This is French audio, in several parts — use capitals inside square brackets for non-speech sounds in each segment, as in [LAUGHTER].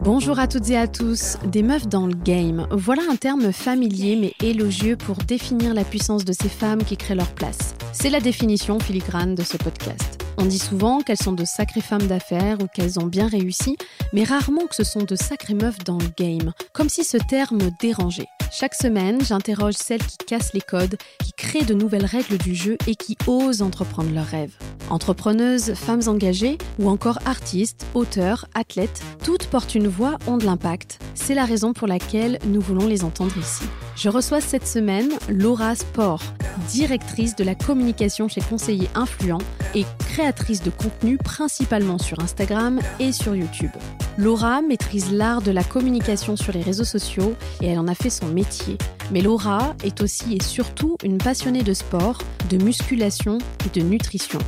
Bonjour à toutes et à tous, des meufs dans le game. Voilà un terme familier mais élogieux pour définir la puissance de ces femmes qui créent leur place. C'est la définition filigrane de ce podcast. On dit souvent qu'elles sont de sacrées femmes d'affaires ou qu'elles ont bien réussi, mais rarement que ce sont de sacrées meufs dans le game, comme si ce terme dérangeait. Chaque semaine, j'interroge celles qui cassent les codes, qui créent de nouvelles règles du jeu et qui osent entreprendre leurs rêves. Entrepreneuses, femmes engagées ou encore artistes, auteurs, athlètes, toutes portent une voix, ont de l'impact. C'est la raison pour laquelle nous voulons les entendre ici. Je reçois cette semaine Laura Sport, directrice de la communication chez Conseiller Influent et créatrice de contenu principalement sur Instagram et sur YouTube. Laura maîtrise l'art de la communication sur les réseaux sociaux et elle en a fait son métier. Mais Laura est aussi et surtout une passionnée de sport, de musculation et de nutrition.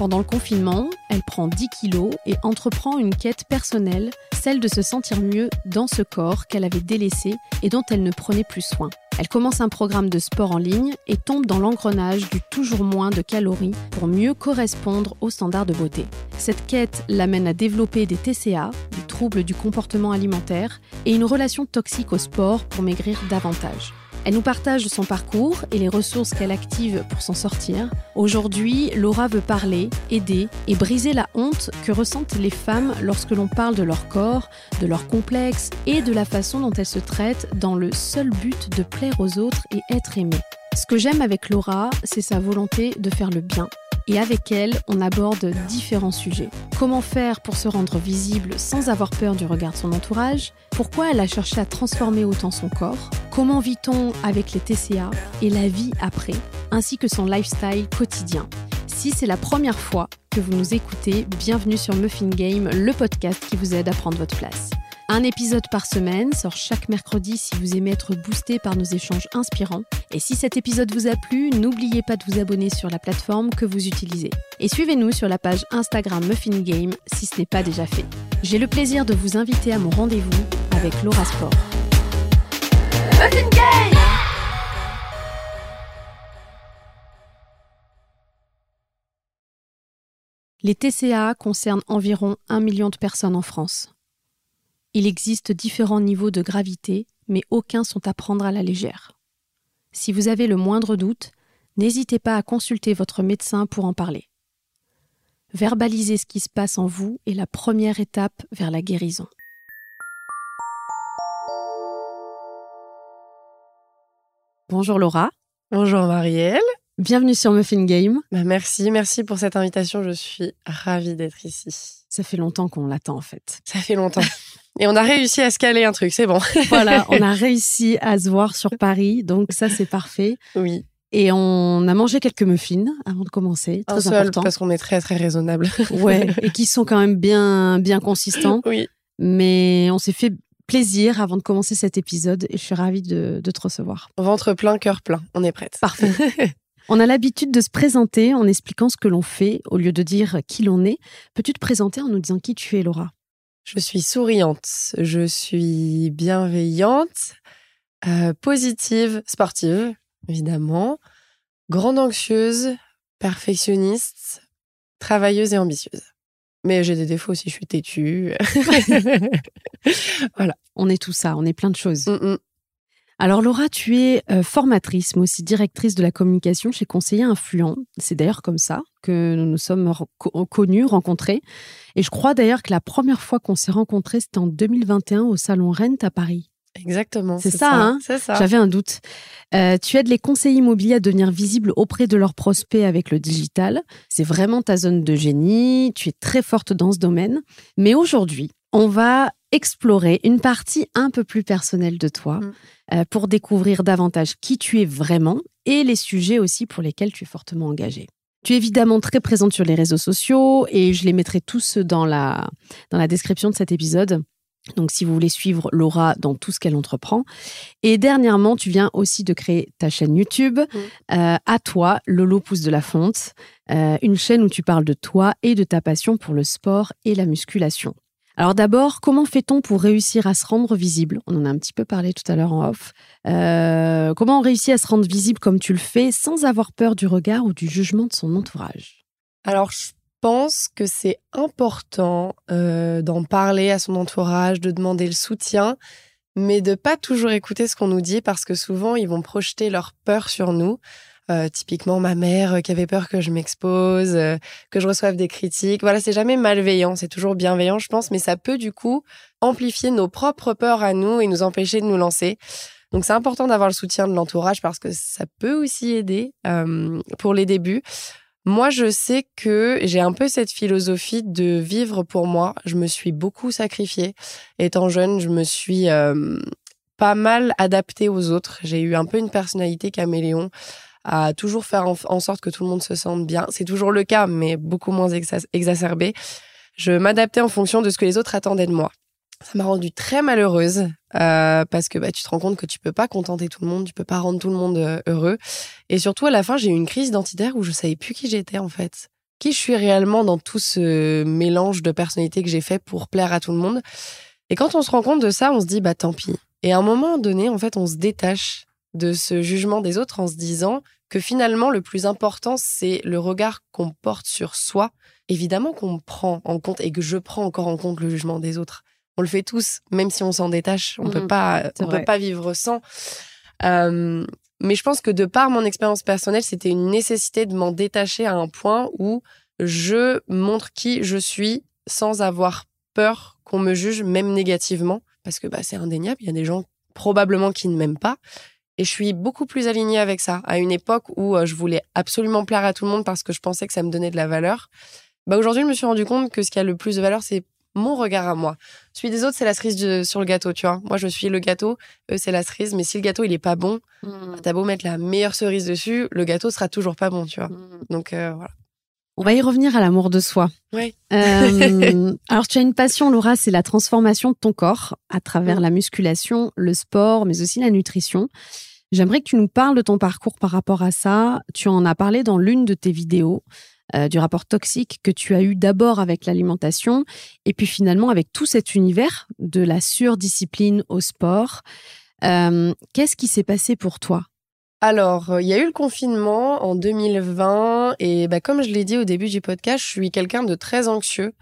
Pendant le confinement, elle prend 10 kilos et entreprend une quête personnelle, celle de se sentir mieux dans ce corps qu'elle avait délaissé et dont elle ne prenait plus soin. Elle commence un programme de sport en ligne et tombe dans l'engrenage du toujours moins de calories pour mieux correspondre aux standards de beauté. Cette quête l'amène à développer des TCA, des troubles du comportement alimentaire, et une relation toxique au sport pour maigrir davantage. Elle nous partage son parcours et les ressources qu'elle active pour s'en sortir. Aujourd'hui, Laura veut parler, aider et briser la honte que ressentent les femmes lorsque l'on parle de leur corps, de leurs complexes et de la façon dont elles se traitent dans le seul but de plaire aux autres et être aimées. Ce que j'aime avec Laura, c'est sa volonté de faire le bien et avec elle, on aborde différents sujets. Comment faire pour se rendre visible sans avoir peur du regard de son entourage? Pourquoi elle a cherché à transformer autant son corps? Comment vit-on avec les TCA et la vie après Ainsi que son lifestyle quotidien? Si c'est la première fois que vous nous écoutez, bienvenue sur Muffin Game, le podcast qui vous aide à prendre votre place. Un épisode par semaine sort chaque mercredi si vous aimez être boosté par nos échanges inspirants. Et si cet épisode vous a plu, n'oubliez pas de vous abonner sur la plateforme que vous utilisez. Et suivez-nous sur la page Instagram Muffin Game si ce n'est pas déjà fait. J'ai le plaisir de vous inviter à mon rendez-vous avec Laura Sport. Muffin Game Les TCA concernent environ un million de personnes en France. Il existe différents niveaux de gravité, mais aucun sont à prendre à la légère. Si vous avez le moindre doute, n'hésitez pas à consulter votre médecin pour en parler. Verbaliser ce qui se passe en vous est la première étape vers la guérison. Bonjour Laura. Bonjour Marielle. Bienvenue sur Muffin Game. Bah, merci, merci pour cette invitation. Je suis ravie d'être ici. Ça fait longtemps qu'on l'attend en fait. Ça fait longtemps. Et on a réussi à se caler un truc, c'est bon. [LAUGHS] voilà, on a réussi à se voir sur Paris, donc ça c'est parfait. Oui. Et on a mangé quelques muffins avant de commencer, très un seul, important. Parce qu'on est très très raisonnable. [LAUGHS] ouais, et qui sont quand même bien bien consistants. Oui. Mais on s'est fait plaisir avant de commencer cet épisode et je suis ravie de, de te recevoir. Ventre plein, cœur plein, on est prête. Parfait. [LAUGHS] On a l'habitude de se présenter en expliquant ce que l'on fait au lieu de dire qui l'on est. Peux-tu te présenter en nous disant qui tu es, Laura? Je suis souriante, je suis bienveillante, euh, positive, sportive, évidemment, grande anxieuse, perfectionniste, travailleuse et ambitieuse. Mais j'ai des défauts aussi, je suis têtue. [LAUGHS] [LAUGHS] voilà. On est tout ça, on est plein de choses. Mm, mm. Alors Laura, tu es euh, formatrice, mais aussi directrice de la communication chez Conseiller Influent. C'est d'ailleurs comme ça que nous nous sommes connus, rencontrés. Et je crois d'ailleurs que la première fois qu'on s'est rencontrés, c'était en 2021 au Salon Rent à Paris. Exactement. C'est ça, hein? C'est ça. J'avais un doute. Euh, tu aides les conseillers immobiliers à devenir visibles auprès de leurs prospects avec le digital. C'est vraiment ta zone de génie. Tu es très forte dans ce domaine. Mais aujourd'hui, on va explorer une partie un peu plus personnelle de toi mm. euh, pour découvrir davantage qui tu es vraiment et les sujets aussi pour lesquels tu es fortement engagée. Tu es évidemment très présente sur les réseaux sociaux et je les mettrai tous dans la, dans la description de cet épisode. Donc, si vous voulez suivre Laura dans tout ce qu'elle entreprend. Et dernièrement, tu viens aussi de créer ta chaîne YouTube, mm. euh, à toi, Lolo Pousse de la Fonte, euh, une chaîne où tu parles de toi et de ta passion pour le sport et la musculation. Alors d'abord, comment fait-on pour réussir à se rendre visible? On en a un petit peu parlé tout à l'heure en off. Euh, comment on réussit à se rendre visible comme tu le fais sans avoir peur du regard ou du jugement de son entourage? Alors, je pense que c'est important euh, d'en parler à son entourage, de demander le soutien, mais de pas toujours écouter ce qu'on nous dit parce que souvent ils vont projeter leur peur sur nous. Euh, typiquement ma mère euh, qui avait peur que je m'expose, euh, que je reçoive des critiques. Voilà, c'est jamais malveillant, c'est toujours bienveillant, je pense, mais ça peut du coup amplifier nos propres peurs à nous et nous empêcher de nous lancer. Donc c'est important d'avoir le soutien de l'entourage parce que ça peut aussi aider pour les débuts. Moi, je sais que j'ai un peu cette philosophie de vivre pour moi. Je me suis beaucoup sacrifiée. Étant jeune, je me suis pas mal adaptée aux autres. J'ai eu un peu une personnalité caméléon à toujours faire en, sorte que tout le monde se sente bien. C'est toujours le cas, mais beaucoup moins exacerbé. Je m'adaptais en fonction de ce que les autres attendaient de moi. Ça m'a rendue très malheureuse euh, parce que bah, tu te rends compte que tu peux pas contenter tout le monde, tu peux pas rendre tout le monde euh, heureux. Et surtout à la fin, j'ai eu une crise identitaire où je savais plus qui j'étais en fait, qui je suis réellement dans tout ce mélange de personnalités que j'ai fait pour plaire à tout le monde. Et quand on se rend compte de ça, on se dit bah tant pis. Et à un moment donné, en fait, on se détache de ce jugement des autres en se disant que finalement, le plus important, c'est le regard qu'on porte sur soi. Évidemment qu'on prend en compte et que je prends encore en compte le jugement des autres. On le fait tous, même si on s'en détache. On peut mmh. pas, on peut pas vivre sans. Euh, mais je pense que de par mon expérience personnelle, c'était une nécessité de m'en détacher à un point où je montre qui je suis sans avoir peur qu'on me juge, même négativement, parce que bah, c'est indéniable. Il y a des gens probablement qui ne m'aiment pas. Et je suis beaucoup plus alignée avec ça. À une époque où euh, je voulais absolument plaire à tout le monde parce que je pensais que ça me donnait de la valeur. Bah aujourd'hui, je me suis rendu compte que ce qui a le plus de valeur, c'est mon regard à moi. Celui des autres, c'est la cerise sur le gâteau, tu vois. Moi, je suis le gâteau, eux, c'est la cerise. Mais si le gâteau, il est pas bon, mmh. t'as beau mettre la meilleure cerise dessus, le gâteau sera toujours pas bon, tu vois. Mmh. Donc, euh, voilà. On va y revenir à l'amour de soi. Oui. Euh, [LAUGHS] alors, tu as une passion, Laura, c'est la transformation de ton corps à travers mmh. la musculation, le sport, mais aussi la nutrition. J'aimerais que tu nous parles de ton parcours par rapport à ça. Tu en as parlé dans l'une de tes vidéos. Euh, du rapport toxique que tu as eu d'abord avec l'alimentation et puis finalement avec tout cet univers de la surdiscipline au sport. Euh, qu'est-ce qui s'est passé pour toi alors, euh, il y a eu le confinement en 2020 et bah, comme je l'ai dit au début du podcast, je suis quelqu'un de très anxieux.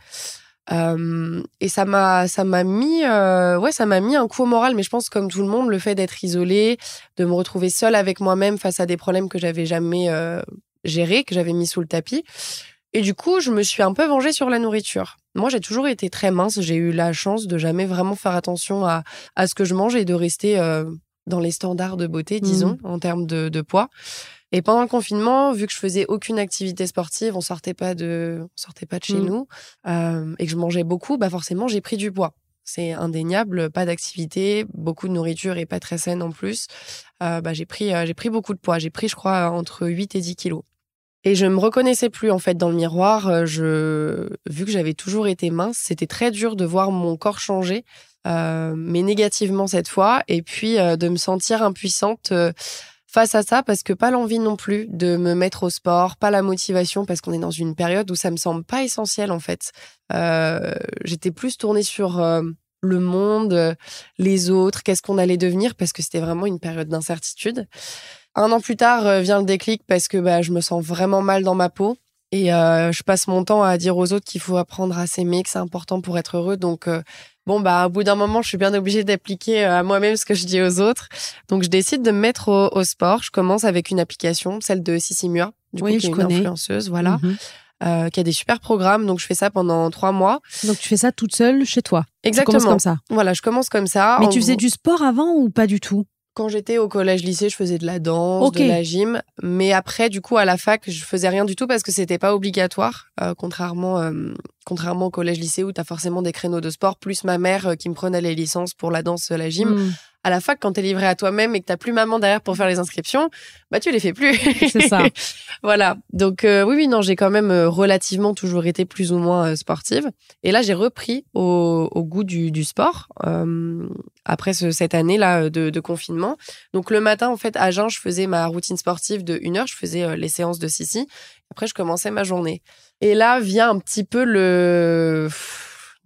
Euh, et ça m'a ça m'a mis euh, ouais ça m'a mis un coup au moral. Mais je pense comme tout le monde le fait d'être isolé de me retrouver seule avec moi-même face à des problèmes que j'avais jamais euh, gérés que j'avais mis sous le tapis. Et du coup je me suis un peu vengée sur la nourriture. Moi j'ai toujours été très mince. J'ai eu la chance de jamais vraiment faire attention à à ce que je mange et de rester euh, dans les standards de beauté disons mmh. en termes de, de poids et pendant le confinement, vu que je faisais aucune activité sportive, on sortait pas de, on sortait pas de chez mmh. nous, euh, et que je mangeais beaucoup, bah forcément j'ai pris du poids. C'est indéniable, pas d'activité, beaucoup de nourriture et pas très saine en plus. Euh, bah j'ai pris, euh, j'ai pris beaucoup de poids. J'ai pris, je crois, entre 8 et 10 kilos. Et je me reconnaissais plus en fait dans le miroir. Je, vu que j'avais toujours été mince, c'était très dur de voir mon corps changer, euh, mais négativement cette fois, et puis euh, de me sentir impuissante face à ça parce que pas l'envie non plus de me mettre au sport, pas la motivation parce qu'on est dans une période où ça me semble pas essentiel en fait. Euh, J'étais plus tournée sur euh, le monde, les autres, qu'est-ce qu'on allait devenir parce que c'était vraiment une période d'incertitude. Un an plus tard euh, vient le déclic parce que bah, je me sens vraiment mal dans ma peau. Et euh, je passe mon temps à dire aux autres qu'il faut apprendre à s'aimer, que c'est important pour être heureux. Donc, euh, bon, bah, au bout d'un moment, je suis bien obligée d'appliquer euh, à moi-même ce que je dis aux autres. Donc, je décide de me mettre au, sport. Je commence avec une application, celle de Sissi Mua, du oui, coup, qui est une influenceuse, voilà. Mhm. Euh, qui a des super programmes. Donc, je fais ça pendant trois mois. Donc, tu fais ça toute seule chez toi. Exactement. Tu comme ça. Voilà, je commence comme ça. Mais tu faisais du sport avant ou pas du tout? Quand j'étais au collège-lycée, je faisais de la danse, de la gym. Mais après, du coup, à la fac, je faisais rien du tout parce que c'était pas obligatoire, euh, contrairement, euh, contrairement au collège-lycée où tu as forcément des créneaux de sport, plus ma mère euh, qui me prenait les licences pour la danse, la gym. Hmm à la fac, quand t'es livré à toi-même et que t'as plus maman derrière pour faire les inscriptions, bah tu les fais plus. [LAUGHS] C'est ça. [LAUGHS] voilà. Donc euh, oui, oui, non, j'ai quand même euh, relativement toujours été plus ou moins euh, sportive. Et là, j'ai repris au, goût du, sport après cette année là de, confinement. Donc le matin, en fait, à Jeun, je faisais ma routine sportive de une heure. Je faisais les séances de Sissi. Après, je commençais ma journée. Et là vient un petit peu le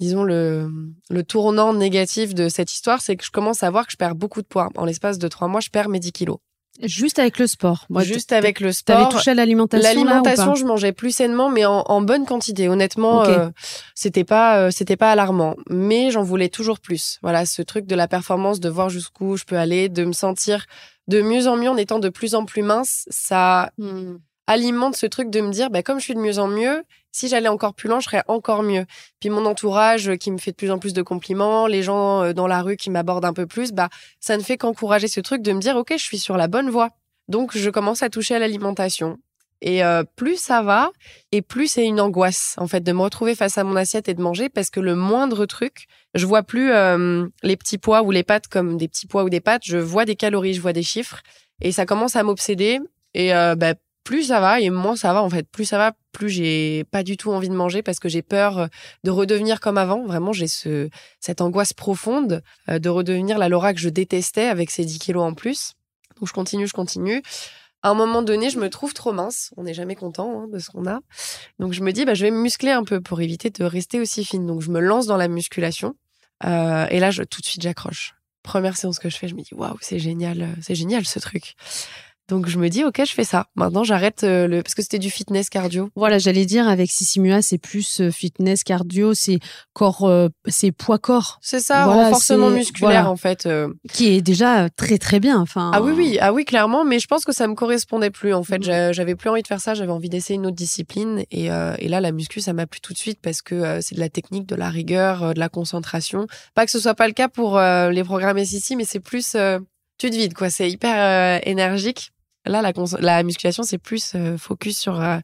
disons, le, le tournant négatif de cette histoire, c'est que je commence à voir que je perds beaucoup de poids. En l'espace de trois mois, je perds mes 10 kilos. Juste avec le sport. Moi, Juste avec le sport. T'avais touché à l'alimentation L'alimentation, je mangeais plus sainement, mais en, bonne quantité. Honnêtement, euh, c'était pas, euh, c'était pas alarmant. Mais j'en voulais toujours plus. Voilà, ce truc de la performance, de voir jusqu'où je peux aller, de me sentir de mieux en mieux en étant de plus en plus mince, ça hmm. Alimente ce truc de me dire, bah, comme je suis de mieux en mieux, si j'allais encore plus loin, je serais encore mieux. Puis mon entourage euh, qui me fait de plus en plus de compliments, les gens euh, dans la rue qui m'abordent un peu plus, bah ça ne fait qu'encourager ce truc de me dire ok, je suis sur la bonne voie. Donc je commence à toucher à l'alimentation. Et euh, plus ça va, et plus c'est une angoisse en fait de me retrouver face à mon assiette et de manger parce que le moindre truc, je vois plus les petits pois ou les pâtes comme des petits pois ou des pâtes, je vois des calories, je vois des chiffres et ça commence à m'obséder. Et bah, plus ça va et moins ça va en fait. Plus ça va, plus j'ai pas du tout envie de manger parce que j'ai peur euh, de redevenir comme avant. Vraiment, j'ai ce cette angoisse profonde euh, de redevenir la Laura que je détestais avec ses 10 kilos en plus. Donc je continue, je continue. À un moment donné, je me trouve trop mince. On n'est jamais content hein, de ce qu'on a. Donc je me dis, bah, je vais me muscler un peu pour éviter de rester aussi fine. Donc je me lance dans la musculation. Euh, et là, je, tout de suite, j'accroche. Première séance que je fais, je me dis, waouh, c'est génial, c'est génial ce truc. Donc je me dis ok je fais ça. Maintenant j'arrête euh, le parce que c'était du fitness cardio. Voilà j'allais dire avec Sissimua c'est plus euh, fitness cardio c'est corps euh, c'est poids corps. C'est ça renforcement musculaire en fait. Qui est déjà très très bien enfin. Ah oui oui ah oui clairement mais je pense que ça me correspondait plus en fait mm. j'avais plus envie de faire ça j'avais envie d'essayer une autre discipline et, et là la muscu ça m'a plu tout de suite parce que c'est de la technique de la rigueur de la concentration. Pas que ce soit pas le cas pour les programmes ici mais c'est plus tu te vides quoi c'est hyper énergique Là, la, la musculation, c'est plus euh, focus sur euh,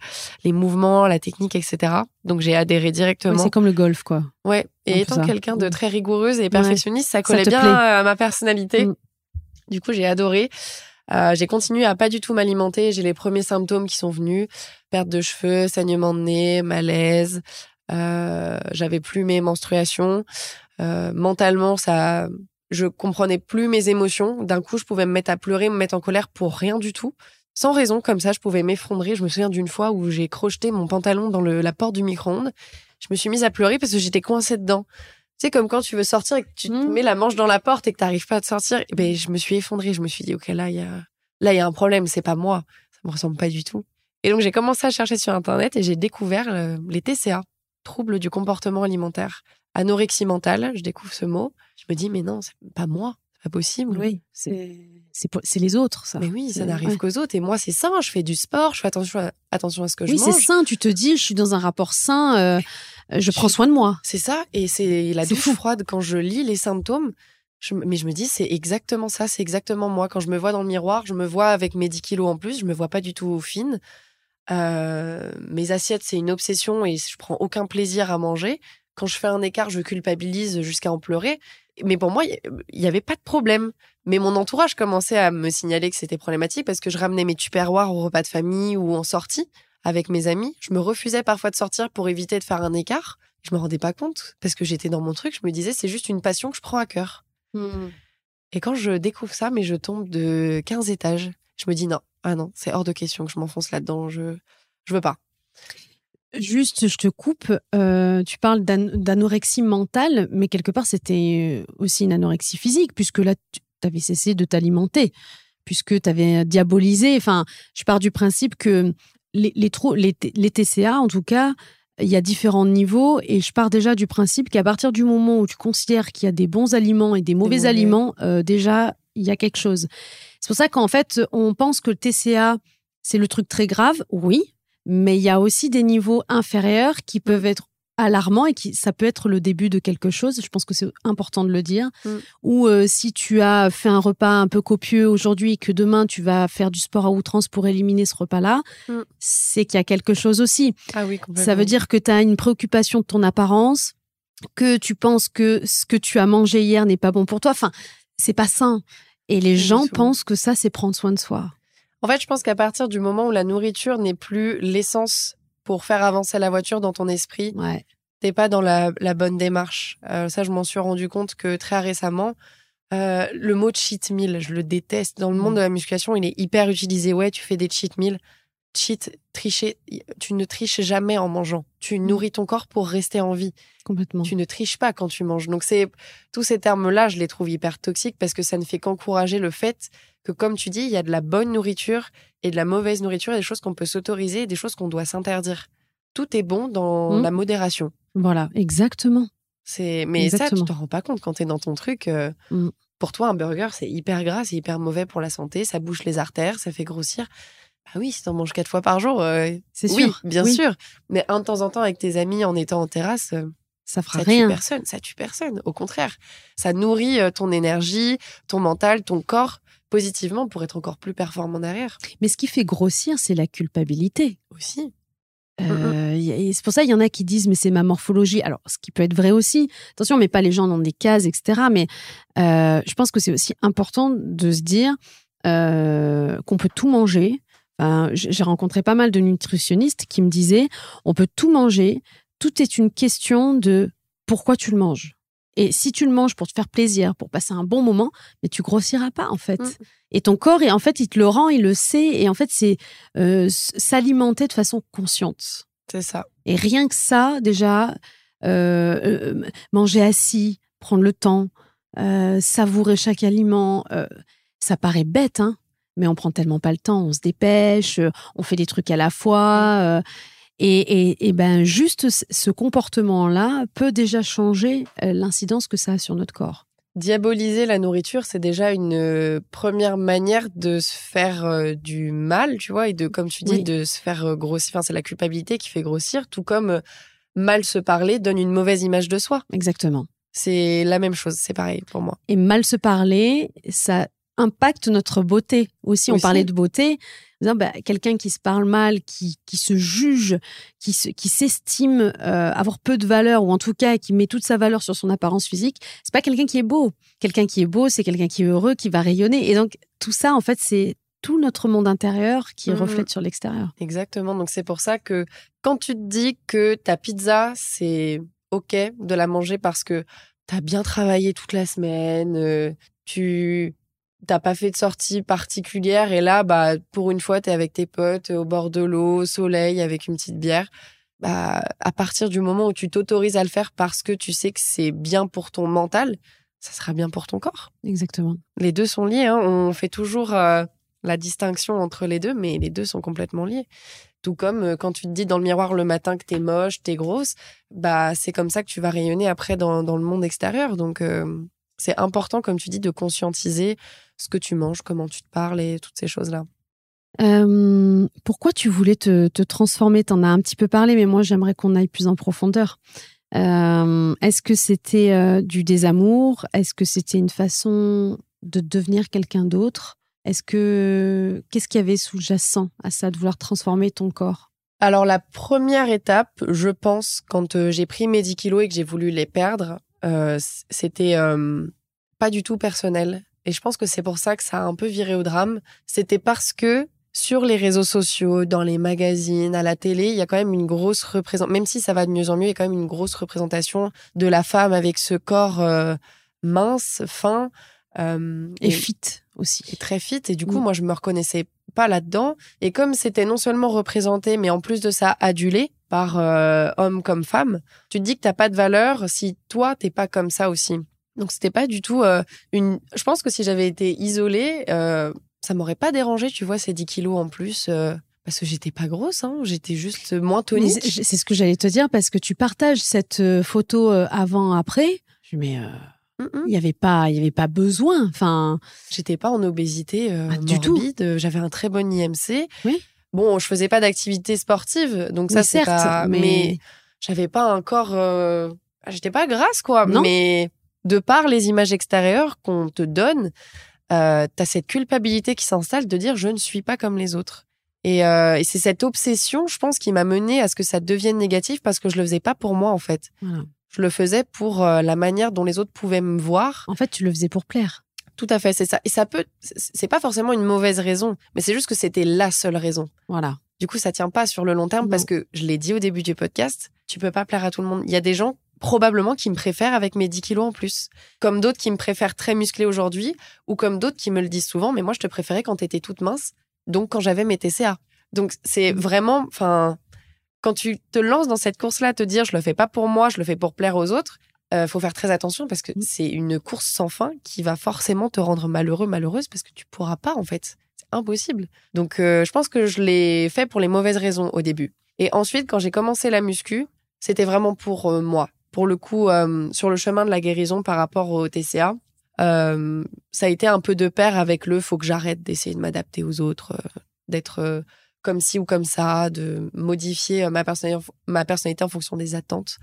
les mouvements, la technique, etc. Donc, j'ai adhéré directement. c'est comme le golf, quoi. Ouais. Et étant quelqu'un de très rigoureuse et perfectionniste, ça collait bien à ma personnalité. Mm. Du coup, j'ai adoré. Euh, j'ai continué à pas du tout m'alimenter. J'ai les premiers symptômes qui sont venus perte de cheveux, saignement de nez, malaise. J'avais plus mes menstruations. mentalement, ça je comprenais plus mes émotions. D'un coup, je pouvais me mettre à pleurer, me mettre en colère pour rien du tout. Sans raison, comme ça, je pouvais m'effondrer. Je me souviens d'une fois où j'ai crocheté mon pantalon dans la porte du micro-ondes. Je me suis mise à pleurer parce que j'étais coincée dedans. Tu sais, comme quand tu veux sortir et que tu te mmh. mets la manche dans la porte et que tu n'arrives pas à te sortir. Et eh ben, je me suis effondrée. Je me suis dit, OK, là, il y a, là, il y a un problème. C'est pas moi. Ça me ressemble pas du tout. Et donc, j'ai commencé à chercher sur Internet et j'ai découvert euh, les TCA, troubles du comportement alimentaire anorexie mentale, je découvre ce mot. Je me dis, mais non, c'est pas moi, c'est pas possible. Oui, c'est les autres, ça. Mais oui, ça n'arrive qu'aux autres. Et moi, c'est sain. Je fais du sport, je fais attention à, attention à ce que je mange. Oui, c'est sain. Tu te dis, je suis dans un rapport sain. Euh, je, prends soin de moi. C'est ça. Et c'est la douche froide quand je lis les symptômes. mais je me dis, c'est exactement ça, c'est exactement moi. Quand je me vois dans le miroir, je me vois avec mes 10 kilos en plus, je me vois pas du tout fine. Euh, mes assiettes, c'est une obsession et je prends aucun plaisir à manger. Quand je fais un écart, je culpabilise jusqu'à en pleurer. Mais pour moi, il n'y avait pas de problème. Mais mon entourage commençait à me signaler que c'était problématique parce que je ramenais mes tupperwares au repas de famille ou en sortie avec mes amis. Je me refusais parfois de sortir pour éviter de faire un écart. Je me rendais pas compte parce que j'étais dans mon truc. Je me disais, c'est juste une passion que je prends à cœur. Mmh. Et quand je découvre ça, mais je tombe de 15 étages, je me dis non, ah non, c'est hors de question que je m'enfonce là-dedans. Je, je veux pas. Juste, je te coupe. Euh, tu parles d'anorexie mentale, mais quelque part, c'était euh, aussi une anorexie physique, puisque là, tu avais cessé de t'alimenter, puisque tu avais diabolisé. Enfin, je pars du principe que les, les, les, TCA, en tout cas, il y a différents niveaux, et je pars déjà du principe qu'à partir du moment où tu considères qu'il y a des bons aliments et des mauvais, aliments, euh, déjà, il y a quelque chose. C'est pour ça qu'en fait, on pense que le TCA, c'est le truc très grave. Oui, mais il y a aussi des niveaux inférieurs qui peuvent être alarmants et qui ça peut être le début de quelque chose. Je pense que c'est important de le dire. Mm. Ou euh, si tu as fait un repas un peu copieux aujourd'hui et que demain tu vas faire du sport à outrance pour éliminer ce repas-là, mm. c'est qu'il y a quelque chose aussi. Ah oui, ça veut dire que tu as une préoccupation de ton apparence, que tu penses que ce que tu as mangé hier n'est pas bon pour toi. Enfin, c'est pas sain. Et les gens pensent que ça, c'est prendre soin de soi. En fait, je pense qu'à partir du moment où la nourriture n'est plus l'essence pour faire avancer la voiture dans ton esprit, ouais. t'es pas dans la, bonne démarche. Euh, ça, je m'en suis rendu compte que très récemment, euh, le mot cheat meal, je le déteste. Dans le monde mm. de la musculation, il est hyper utilisé. Ouais, tu fais des cheat meals. Cheat, tricher. Tu ne triches jamais en mangeant. Tu nourris ton corps pour rester en vie. Complètement. Tu ne triches pas quand tu manges. Donc c'est tous ces termes-là, je les trouve hyper toxiques parce que ça ne fait qu'encourager le fait que, comme tu dis, il y a de la bonne nourriture et de la mauvaise nourriture, et des choses qu'on peut s'autoriser et des choses qu'on doit s'interdire. Tout est bon dans Mm. la modération. Voilà, exactement. C'est mais ça, tu t'en rends pas compte quand t'es dans ton truc. euh, Mm. Pour toi, un burger, c'est hyper gras, c'est hyper mauvais pour la santé, ça bouche les artères, ça fait grossir. Ah oui, si t'en manges quatre fois par jour, euh, C'est oui, sûr. bien Oui. sûr. Mais un de temps en temps avec tes amis en étant en terrasse, euh, Ça fera ça tue rien. personne. Ça tue personne. Au contraire, ça nourrit euh, ton énergie, ton mental, ton corps positivement pour être encore plus performant derrière Mais ce qui fait grossir, c'est la culpabilité. aussi. Euh, a- et c'est pour ça il y en a qui disent mais c'est ma morphologie. Alors ce qui peut être vrai aussi. Attention, on met pas les gens dans des cases, etc. Mais euh, je pense que c'est aussi important de se dire euh, qu'on peut tout manger. J'ai rencontré pas mal de nutritionnistes qui me disaient on peut tout manger. Tout est une question de pourquoi tu le manges. Et si tu le manges pour te faire plaisir, pour passer un bon moment, mais tu grossiras pas en fait. Mm. Et ton corps, et en fait, il te le rend, il le sait. Et en fait, c'est euh, s'alimenter de façon consciente. C'est ça. Et rien que ça, déjà, euh, euh, manger assis, prendre le temps, savourer chaque aliment, ça paraît bête, hein, mais on prend tellement pas le temps, on se dépêche, euh, on fait des trucs à la fois. euh, et, et, et ben juste ce comportement-là peut déjà changer euh, l'incidence que ça a sur notre corps. Diaboliser la nourriture, c'est déjà une première manière de se faire du mal, tu vois, et de, comme tu dis, Oui. de se faire grossir. Enfin, c'est la culpabilité qui fait grossir, tout comme mal se parler donne une mauvaise image de soi. Exactement. C'est la même chose, c'est pareil pour moi. Et mal se parler, ça impacte notre beauté aussi. On Aussi. parlait de beauté. bah, Quelqu'un qui se parle mal, qui, qui se juge, qui se- qui s'estime euh, avoir peu de valeur, ou en tout cas qui met toute sa valeur sur son apparence physique, c'est pas quelqu'un qui est beau. Quelqu'un qui est beau, c'est quelqu'un qui est heureux, qui va rayonner. Et donc, tout ça, en fait, c'est tout notre monde intérieur qui Mhm. reflète sur l'extérieur. Exactement. Donc c'est pour ça que quand tu te dis que ta pizza, c'est OK de la manger parce que tu as bien travaillé toute la semaine, euh, tu t'as pas fait de sortie particulière et là, bah, pour une fois, tu es avec tes potes au bord de l'eau, au soleil, avec une petite bière. Bah, à partir du moment où tu t'autorises à le faire parce que tu sais que c'est bien pour ton mental, ça sera bien pour ton corps. Exactement. Les deux sont liés. hein. On fait toujours euh, la distinction entre les deux, mais les deux sont complètement liés. Tout comme euh, quand tu te dis dans le miroir le matin que t'es moche, t'es grosse, bah c'est comme ça que tu vas rayonner après dans, dans le monde extérieur. Donc euh, c'est important, comme tu dis, de conscientiser ce que tu manges, comment tu te parles et toutes ces choses-là. Euh, pourquoi tu voulais te, te transformer? T'en as un petit peu parlé, mais moi j'aimerais qu'on aille plus en profondeur. Euh, Est-ce que c'était euh, du désamour? Est-ce que c'était une façon de devenir quelqu'un d'autre? Est-ce que qu'est-ce qu'il y avait sous-jacent à ça de vouloir transformer ton corps? Alors la première étape, je pense, quand j'ai pris mes 10 kilos et que j'ai voulu les perdre, c'était euh, pas du tout personnel. Et je pense que c'est pour ça que ça a un peu viré au drame. C'était parce que sur les réseaux sociaux, dans les magazines, à la télé, il y a quand même une grosse représentation, même si ça va de mieux en mieux, il y a quand même une grosse représentation de la femme avec ce corps euh, mince, fin. euh, Et fit aussi. et très fit. Et du coup, Mm. moi, je me reconnaissais pas là-dedans. Et comme c'était non seulement représenté, mais en plus de ça, adulé par euh, hommes comme femmes, tu te dis que t'as pas de valeur si toi, t'es pas comme ça aussi. Donc, c'était pas du tout euh, une. Je pense que si j'avais été isolée, euh, ça m'aurait pas dérangé, tu vois, ces 10 kilos en plus. euh, parce que j'étais pas grosse, hein, j'étais juste moins tonique. C'est ce que j'allais te dire parce que tu partages cette photo avant-après. Je Mais euh, Mm, mm. il n'y avait pas, il y avait pas besoin. Enfin, J'étais pas en obésité Ah, du tout. J'avais un très bon IMC. Oui. Bon, je faisais pas d'activité sportive, donc ça oui, c'est pas. mais j'avais pas un corps. euh, J'étais pas grasse quoi. Non. Mais de par les images extérieures qu'on te donne, euh, t'as cette culpabilité qui s'installe de dire je ne suis pas comme les autres. Et, euh, et c'est cette obsession, je pense, qui m'a mené à ce que ça devienne négatif parce que je le faisais pas pour moi en fait. Voilà. Je le faisais pour euh, la manière dont les autres pouvaient me voir. En fait, tu le faisais pour plaire. Tout à fait, c'est ça. Et ça peut, c'est pas forcément une mauvaise raison, mais c'est juste que c'était la seule raison. Voilà. Du coup, ça tient pas sur le long terme Non. parce que je l'ai dit au début du podcast, tu peux pas plaire à tout le monde. Il y a des gens probablement qui me préfèrent avec mes 10 kilos en plus, comme d'autres qui me préfèrent très musclée aujourd'hui, ou comme d'autres qui me le disent souvent, mais moi je te préférais quand t'étais toute mince, donc quand j'avais mes TCA. Donc c'est vraiment, enfin, quand tu te lances dans cette course-là, te dire je le fais pas pour moi, je le fais pour plaire aux autres, euh, faut faire très attention parce que c'est une course sans fin qui va forcément te rendre malheureux, malheureuse parce que tu pourras pas en fait. C'est impossible. Donc euh, je pense que je l'ai fait pour les mauvaises raisons au début. Et ensuite, quand j'ai commencé la muscu, c'était vraiment pour euh, moi. Pour le coup, euh, sur le chemin de la guérison par rapport au TCA, ça a été un peu de pair avec le faut que j'arrête d'essayer de m'adapter aux autres, d'être comme ci ou comme ça, de modifier ma personnalité, ma personnalité en fonction des attentes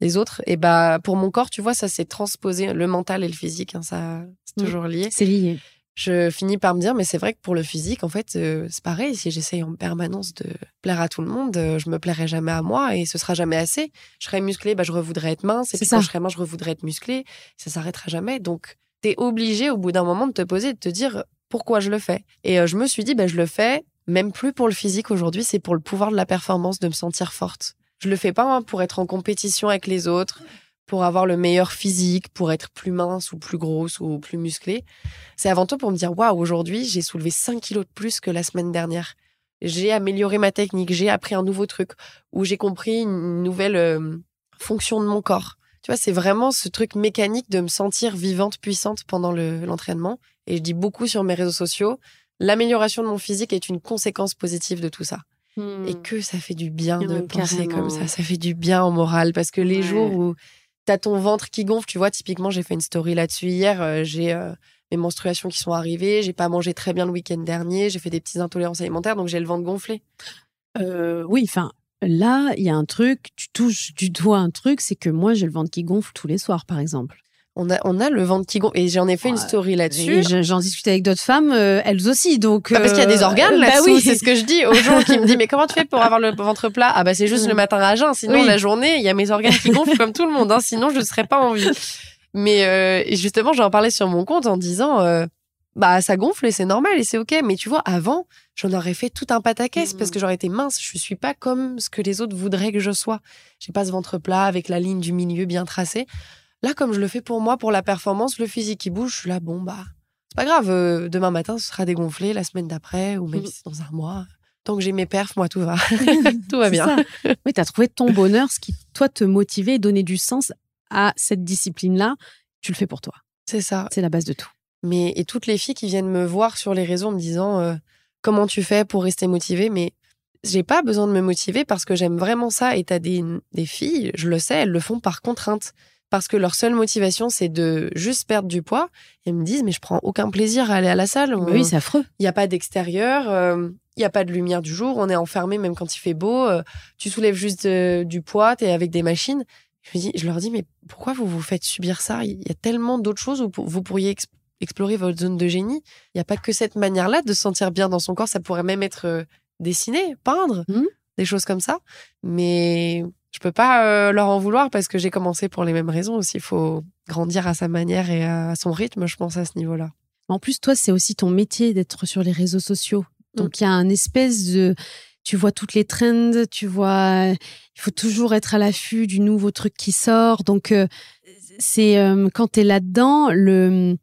des autres. Et bah pour mon corps, tu vois, ça s'est transposé, le mental et le physique, hein, ça c'est Mm. toujours lié. C'est lié. Je finis par me dire, mais c'est vrai que pour le physique, en fait, euh, c'est pareil. Si j'essaye en permanence de plaire à tout le monde, euh, je me plairai jamais à moi et ce sera jamais assez. Je serai musclée, bah, je revoudrais être mince. Et C'est puis quand je serai mince, je revoudrais être musclée. Ça s'arrêtera jamais. Donc, t'es obligé au bout d'un moment de te poser et de te dire pourquoi je le fais. Et euh, je me suis dit, bah, je le fais même plus pour le physique aujourd'hui, c'est pour le pouvoir de la performance, de me sentir forte. Je le fais pas hein, pour être en compétition avec les autres, pour avoir le meilleur physique, pour être plus mince ou plus grosse ou plus musclée. C'est avant tout pour me dire waouh, aujourd'hui, j'ai soulevé 5 kilos de plus que la semaine dernière. J'ai amélioré ma technique, j'ai appris un nouveau truc, ou j'ai compris une nouvelle euh, fonction de mon corps. Tu vois, c'est vraiment ce truc mécanique de me sentir vivante, puissante pendant le- l'entraînement. Et je dis beaucoup sur mes réseaux sociaux, l'amélioration de mon physique est une conséquence positive de tout ça. Et que ça fait du bien de penser carrément. comme ça. Ça fait du bien au moral. Parce que les Ouais. jours où t'as ton ventre qui gonfle, tu vois, typiquement, j'ai fait une story là-dessus hier. euh, j'ai euh, mes menstruations qui sont arrivées. J'ai pas mangé très bien le week-end dernier. J'ai fait des petites intolérances alimentaires, donc j'ai le ventre gonflé. Euh, oui, enfin, là, il y a un truc, tu touches du doigt un truc, c'est que moi, j'ai le ventre qui gonfle tous les soirs, par exemple. On a, on a le ventre qui gonfle. Et j'en ai fait une story là-dessus. J'en discute avec d'autres femmes, euh, elles aussi, donc. Bah, parce qu'il y a des euh, organes bah là-dessous, oui. c'est ce que je dis aux gens qui me [LAUGHS] disent mais comment tu fais pour avoir le ventre plat? Ah bah c'est juste Mm. le matin à jeun, sinon Oui. la journée il y a mes organes qui gonflent comme tout le monde, hein, sinon je ne serais pas en vie. Mais euh, et justement j'en parlais sur mon compte en disant euh, bah ça gonfle et c'est normal et c'est ok, mais tu vois avant j'en aurais fait tout un pataquès Mm. parce que j'aurais été mince, je suis pas comme ce que les autres voudraient que je sois. J'ai pas ce ventre plat avec la ligne du milieu bien tracée. Là comme je le fais pour moi pour la performance, le physique qui bouge, je suis là bon bah c'est pas grave, euh, demain matin, ce sera dégonflé, la semaine d'après, ou même si c'est dans un mois. Tant que j'ai mes perfs, moi, tout va. [LAUGHS] tout va bien. ça. Oui, tu as trouvé ton bonheur, ce qui, toi, te motivait et donnait du sens à cette discipline-là. Tu le fais pour toi. C'est ça. C'est la base de tout. Mais, et toutes les filles qui viennent me voir sur les réseaux en me disant euh, comment tu fais pour rester motivée, mais j'ai pas besoin de me motiver parce que j'aime vraiment ça. Et t'as des, des filles, je le sais, elles le font par contrainte. Parce que leur seule motivation, c'est de juste perdre du poids. Et elles me disent, mais je prends aucun plaisir à aller à la salle. Mais oui, c'est affreux. Il n'y a pas d'extérieur, euh, il n'y a pas de lumière du jour, on est enfermé même quand il fait beau, euh, tu soulèves juste euh, du poids, tu es avec des machines. Je, me dis, je leur dis, mais pourquoi vous vous faites subir ça? Il y a tellement d'autres choses où vous pourriez ex- explorer votre zone de génie. Il n'y a pas que cette manière-là de se sentir bien dans son corps, ça pourrait même être dessiner, peindre, Mhm. des choses comme ça. Mais je peux pas euh, leur en vouloir parce que j'ai commencé pour les mêmes raisons aussi. Il faut grandir à sa manière et à son rythme, je pense, à ce niveau-là. En plus, toi, c'est aussi ton métier d'être sur les réseaux sociaux. Mm. Donc, il y a un espèce de. Tu vois toutes les trends, tu vois. Il faut toujours être à l'affût du nouveau truc qui sort. Donc, euh, c'est euh, quand tu es là-dedans, le.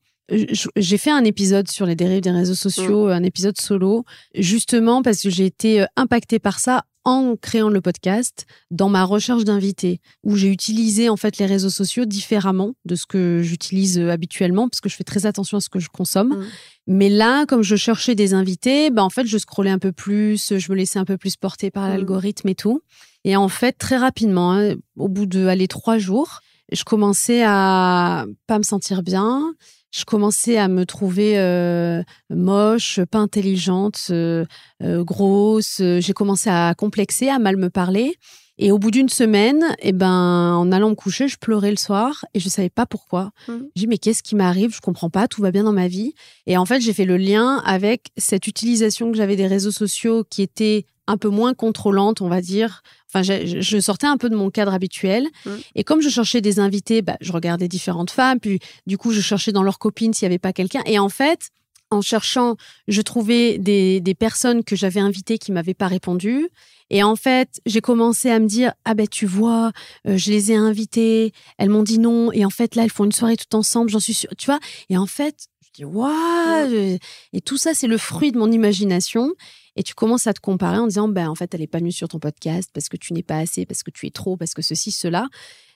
J'ai fait un épisode sur les dérives des réseaux sociaux, un épisode solo, justement parce que j'ai été euh, impactée par ça en créant le podcast, dans ma recherche d'invités, où j'ai utilisé en fait les réseaux sociaux différemment de ce que j'utilise euh, habituellement, parce que je fais très attention à ce que je consomme. Mm. Mais là, comme je cherchais des invités, bah en fait, je scrollais un peu plus, je me laissais un peu plus porter par Mm. l'algorithme et tout. Et en fait, très rapidement, hein, au bout de aller trois jours, je commençais à pas me sentir bien. Je commençais à me trouver euh, moche, pas intelligente, euh, euh, grosse. J'ai commencé à complexer, à mal me parler. Et au bout d'une semaine, eh ben, en allant me coucher, je pleurais le soir et je savais pas pourquoi. Mhm. J'ai dit, mais qu'est-ce qui m'arrive? Je comprends pas, tout va bien dans ma vie. Et en fait, j'ai fait le lien avec cette utilisation que j'avais des réseaux sociaux qui était un peu moins contrôlante, on va dire. Enfin, je sortais un peu de mon cadre habituel. Mhm. Et comme je cherchais des invités, bah, je regardais différentes femmes. Puis, du coup, je cherchais dans leurs copines s'il y avait pas quelqu'un. Et en fait, en cherchant, je trouvais des, des personnes que j'avais invitées qui m'avaient pas répondu. Et en fait, j'ai commencé à me dire ah ben tu vois, euh, je les ai invitées, elles m'ont dit non. Et en fait là, elles font une soirée tout ensemble, j'en suis sûre, tu vois? Et en fait, dis waouh. Et tout ça, c'est le fruit de mon imagination. et tu commences à te comparer en disant, ben, en fait, elle est pas venue sur ton podcast parce que tu n'es pas assez, parce que tu es trop, parce que ceci, cela.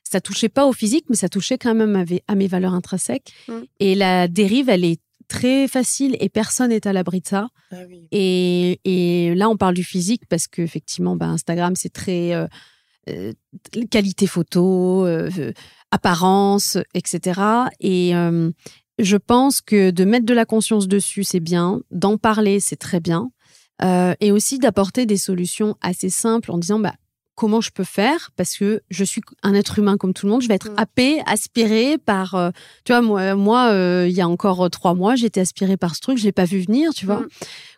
Ça touchait pas au physique, mais ça touchait quand même à mes, valeurs intrinsèques. Mm. Et la dérive, elle est très facile et personne n'est à l'abri de ça. Ah et, là, on parle du physique parce qu'effectivement, ben, Instagram, c'est très euh, euh, qualité photo, euh, apparence, etc. Et je pense que de mettre de la conscience dessus, c'est bien. D'en parler, c'est très bien. et aussi d'apporter des solutions assez simples en disant, bah, comment je peux faire? Parce que je suis un être humain comme tout le monde. Je vais être mm. happé, aspiré par. Euh, tu vois, moi, moi euh, il y a encore trois mois, j'étais aspirée par ce truc, je l'ai pas vu venir. Tu vois. Mm.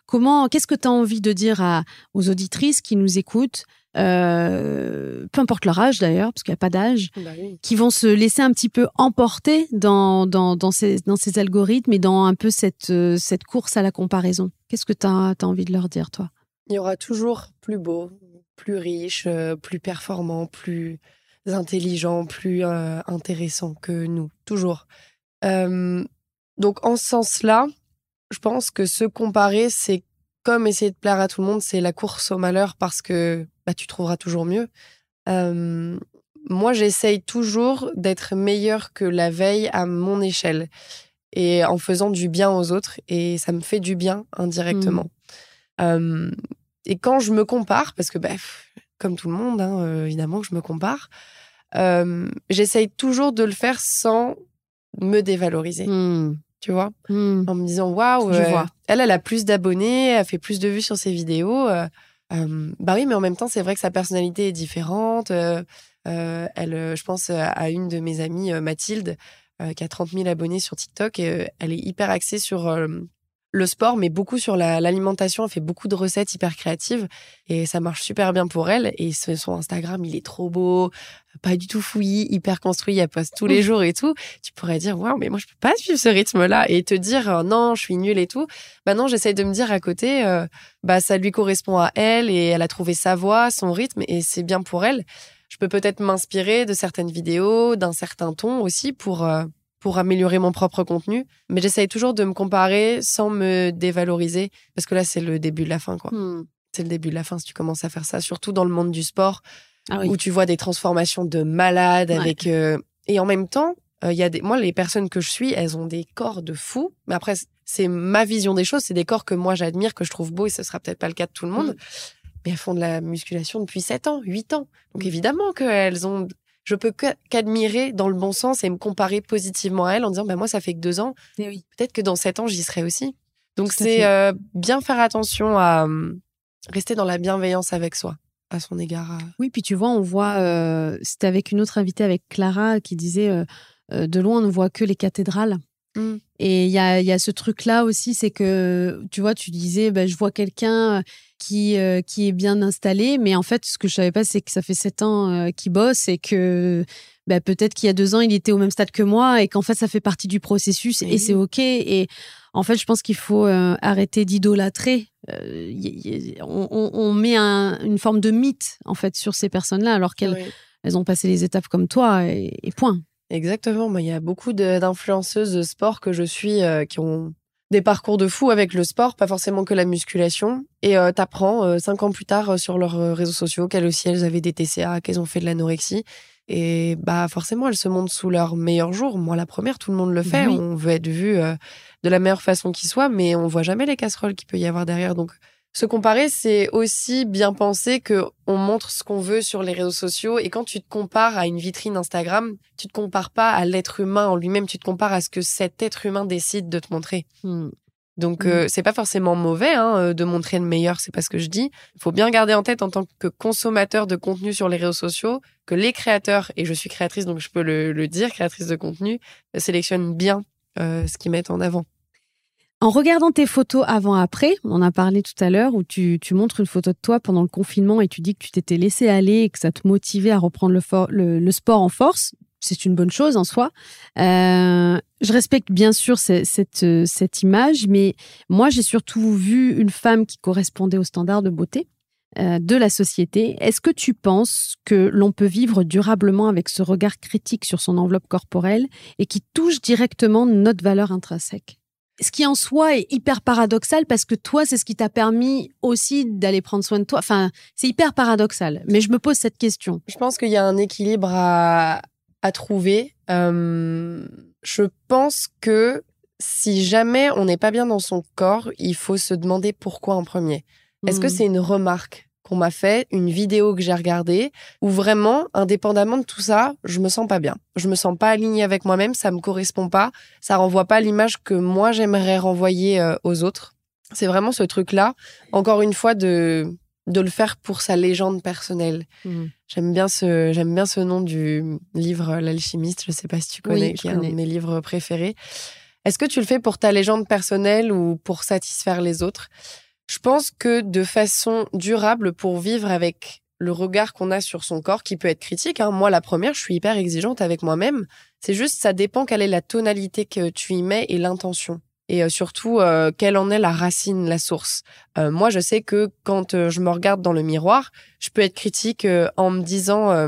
Comment Qu'est-ce que tu as envie de dire à, aux auditrices qui nous écoutent? Euh, peu importe leur âge d'ailleurs, parce qu'il n'y a pas d'âge, bah qui vont se laisser un petit peu emporter dans, dans, dans, ces, dans ces algorithmes et dans un peu cette, cette course à la comparaison. Qu'est-ce que tu as, as, envie de leur dire, toi? Il y aura toujours plus beau, plus riche, euh, plus performant, plus intelligent, plus euh, intéressant que nous, toujours. donc en ce sens-là, je pense que se comparer, c'est comme essayer de plaire à tout le monde, c'est la course au malheur parce que bah, tu trouveras toujours mieux. moi, j'essaye toujours d'être meilleur que la veille à mon échelle et en faisant du bien aux autres et ça me fait du bien indirectement. Mmh. Et quand je me compare, parce que bah, comme tout le monde, hein, euh, évidemment que je me compare, euh, j'essaye toujours de le faire sans me dévaloriser. Hmm. Tu vois? Hmm. En me disant, waouh, euh, elle, elle a plus d'abonnés, elle fait plus de vues sur ses vidéos. Bah oui, mais en même temps, c'est vrai que sa personnalité est différente. elle, je pense à une de mes amies, Mathilde, qui a 30 000 abonnés sur TikTok. Elle est hyper axée sur le sport, mais beaucoup sur l'alimentation. elle fait beaucoup de recettes hyper créatives et ça marche super bien pour elle. Et son Instagram, il est trop beau, pas du tout fouillis, hyper construit. Elle poste tous les jours et tout. Tu pourrais dire, waouh, mais moi, je peux pas suivre ce rythme-là et te dire, euh, non, je suis nulle et tout. Bah non, j'essaye de me dire à côté, euh, bah, ça lui correspond à elle et elle a trouvé sa voix, son rythme et c'est bien pour elle. Je peux peut-être m'inspirer de certaines vidéos, d'un certain ton aussi pour, euh, pour améliorer mon propre contenu. Mais j'essaye toujours de me comparer sans me dévaloriser, parce que là, c'est le début de la fin, quoi. Hmm. C'est le début de la fin si tu commences à faire ça, surtout dans le monde du sport, ah où tu vois des transformations de malades avec... Euh, et en même temps, il euh, y a des... moi, les personnes que je suis, elles ont des corps de fous. Mais après, c'est ma vision des choses. C'est des corps que moi, j'admire, que je trouve beaux, et ce sera peut-être pas le cas de tout le monde. Hmm. Mais elles font de la musculation depuis 7 ans, 8 ans. Donc hmm. évidemment qu'elles ont je peux qu'admirer dans le bon sens et me comparer positivement à elle en disant bah, moi ça fait que deux ans eh oui. peut-être que dans sept ans j'y serai aussi donc c'est euh, bien faire attention à hum, rester dans la bienveillance avec soi à son égard euh. oui puis tu vois on voit euh, c'était avec une autre invitée avec Clara qui disait de loin on ne voit que les cathédrales mmh. Et il y a, y a, ce truc-là aussi, c'est que, tu vois, tu disais, bah, je vois quelqu'un qui, euh, qui est bien installé, mais en fait, ce que je savais pas, c'est que ça fait sept ans euh, qu'il bosse et que bah, peut-être qu'il y a deux ans, il était au même stade que moi et qu'en fait, ça fait partie du processus et, c'est OK. Et en fait, je pense qu'il faut euh, arrêter d'idolâtrer. On, on, met une forme de mythe, en fait, sur ces personnes-là, alors qu'elles elles ont passé les étapes comme toi et, et point. Exactement. Il y a beaucoup d'influenceuses de sport que je suis euh, qui ont des parcours de fou avec le sport, pas forcément que la musculation. Et euh, t'apprends euh, cinq ans plus tard sur leurs réseaux sociaux qu'elles aussi elles avaient des TCA, qu'elles ont fait de l'anorexie. Et bah forcément elles se montrent sous leur meilleur jour. Moi la première, tout le monde le fait. On veut être vu de la meilleure façon qui soit, mais on voit jamais les casseroles qu'il peut y avoir derrière. Donc se comparer, c'est aussi bien penser que on montre ce qu'on veut sur les réseaux sociaux. Et quand tu te compares à une vitrine Instagram, tu te compares pas à l'être humain en lui-même, tu te compares à ce que cet être humain décide de te montrer. Hmm. Donc hmm. euh, c'est pas forcément mauvais hein, euh, de montrer le meilleur, c'est pas ce que je dis. Il faut bien garder en tête en tant que consommateur de contenu sur les réseaux sociaux que les créateurs et je suis créatrice donc je peux le, dire, créatrice de contenu, sélectionnent bien euh, ce qu'ils mettent en avant. En regardant tes photos avant-après, on en a parlé tout à l'heure, où tu, montres une photo de toi pendant le confinement et tu dis que tu t'étais laissé aller et que ça te motivait à reprendre le, sport en force. C'est une bonne chose en soi. Euh, je respecte bien sûr cette, image, mais moi j'ai surtout vu une femme qui correspondait aux standards de beauté euh, de la société. Est-ce que tu penses que l'on peut vivre durablement avec ce regard critique sur son enveloppe corporelle et qui touche directement notre valeur intrinsèque? Ce qui en soi est hyper paradoxal parce que toi, c'est ce qui t'a permis aussi d'aller prendre soin de toi. Enfin, c'est hyper paradoxal. Mais je me pose cette question. Je pense qu'il y a un équilibre à, à trouver. Euh, je pense que si jamais on n'est pas bien dans son corps, il faut se demander pourquoi en premier. Est-ce que Hmm. c'est une remarque? Qu'on m'a fait, une vidéo que j'ai regardée, ou vraiment, indépendamment de tout ça, je me sens pas bien. Je me sens pas alignée avec moi-même, ça me correspond pas, ça renvoie pas l'image que moi j'aimerais renvoyer euh, aux autres. C'est vraiment ce truc-là, encore une fois, de de le faire pour sa légende personnelle. Hmm. J'aime bien ce j'aime bien ce nom du livre L'alchimiste, je sais pas si tu connais, qui est un de mes livres préférés. Est-ce que tu le fais pour ta légende personnelle ou pour satisfaire les autres? Je pense que de façon durable pour vivre avec le regard qu'on a sur son corps qui peut être critique. hein. Moi, la première, je suis hyper exigeante avec moi-même. C'est juste, ça dépend quelle est la tonalité que tu y mets et l'intention. Et euh, surtout, euh, quelle en est la racine, la source. Euh, moi, je sais que quand je me regarde dans le miroir, je peux être critique en me disant,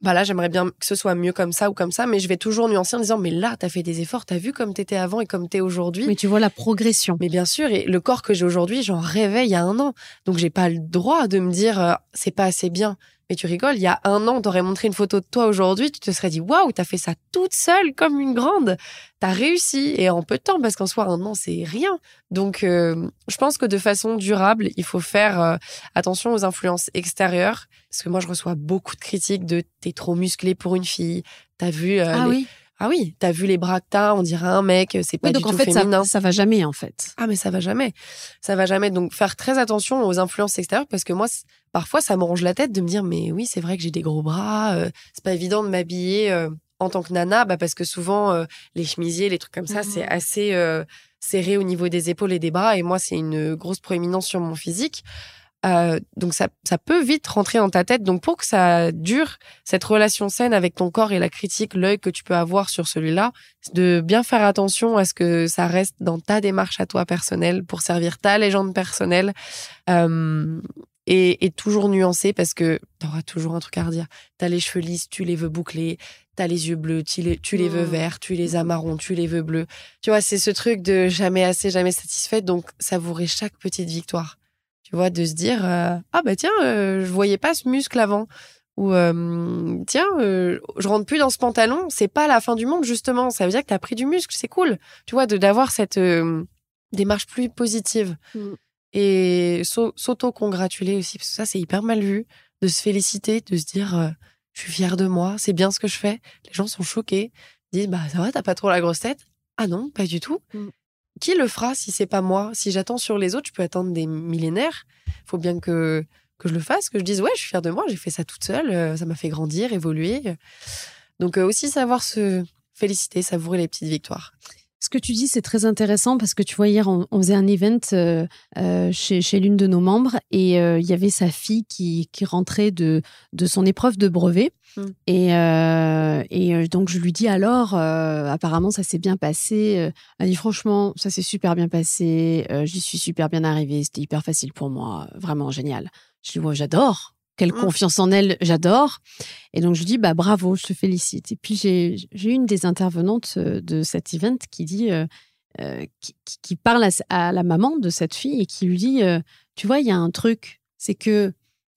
bah là, j'aimerais bien que ce soit mieux comme ça ou comme ça, mais je vais toujours nuancer en disant, mais là, t'as fait des efforts, t'as vu comme t'étais avant et comme t'es aujourd'hui. Mais tu vois la progression. Mais bien sûr, et le corps que j'ai aujourd'hui, j'en rêvais il y a un an. Donc j'ai pas le droit de me dire euh, c'est pas assez bien. Mais tu rigoles, il y a un an, t'aurais montré une photo de toi aujourd'hui, tu te serais dit waouh, t'as fait ça toute seule comme une grande. T'as réussi et en peu de temps parce qu'en soi un an c'est rien. Donc euh, je pense que de façon durable, il faut faire euh, attention aux influences extérieures parce que moi je reçois beaucoup de critiques de t'es trop musclé pour une fille. T'as vu euh, ah les- oui. Ah oui, t'as vu les bras que t'as, on dirait un mec, c'est pas Oui, du donc en tout fait, ça, féminin. ça va jamais en fait. Ah mais ça va jamais, ça va jamais. Donc faire très attention aux influences extérieures parce que moi parfois ça me ronge la tête de me dire mais oui c'est vrai que j'ai des gros bras, euh, c'est pas évident de m'habiller euh, en tant que nana bah parce que souvent euh, les chemisiers les trucs comme ça c'est assez euh, serré au niveau des épaules et des bras et moi c'est une grosse proéminence sur mon physique. Euh, donc ça, ça peut vite rentrer dans ta tête. Donc pour que ça dure, cette relation saine avec ton corps et la critique, l'œil que tu peux avoir sur celui-là, c'est de bien faire attention à ce que ça reste dans ta démarche à toi personnelle pour servir ta légende personnelle euh, et, et toujours nuancer parce que t'auras toujours un truc à redire. T'as les cheveux lisses, tu les veux boucler. T'as les yeux bleus, tu les, tu les veux Mm. verts, tu les as marrons, tu les veux bleus. Tu vois, c'est ce truc de jamais assez, jamais satisfait. Donc savourer chaque petite victoire tu vois, de se dire euh, ah bah tiens, euh, je voyais pas ce muscle avant ou euh, tiens, euh, je rentre plus dans ce pantalon, c'est pas la fin du monde justement, ça veut dire que t'as pris du muscle, c'est cool, tu vois, de d'avoir cette démarche plus positive Mm. et s'au- s'auto-congratuler aussi parce que ça c'est hyper mal vu, de se féliciter, de se dire je suis fière de moi, c'est bien ce que je fais, les gens sont choqués, disent bah ça va, t'as pas trop la grosse tête, ah non, pas du tout. Mm. Qui le fera si c'est pas moi? Si j'attends sur les autres, je peux attendre des millénaires. Il faut bien que, que je le fasse, que je dise ouais, je suis fière de moi, j'ai fait ça toute seule, euh, ça m'a fait grandir, évoluer. Donc euh, aussi savoir se féliciter, savourer les petites victoires. Ce que tu dis, c'est très intéressant parce que tu vois, hier, on, on faisait un event euh, euh, chez, chez l'une de nos membres et euh, il y avait sa fille qui, qui rentrait de, de son épreuve de brevet. Mm. Et, et donc, je lui dis alors, apparemment, ça s'est bien passé. Elle dit franchement, ça s'est super bien passé. J'y suis super bien arrivée. C'était hyper facile pour moi. Vraiment génial. Je dis, ouais, j'adore. Quelle Mm. confiance en elle, j'adore. Et donc, je dis, bah, bravo, je te félicite. Et puis, j'ai une des intervenantes euh, de cet event qui dit, euh, euh, qui, parle à, la maman de cette fille et qui lui dit, euh, tu vois, il y a un truc, c'est que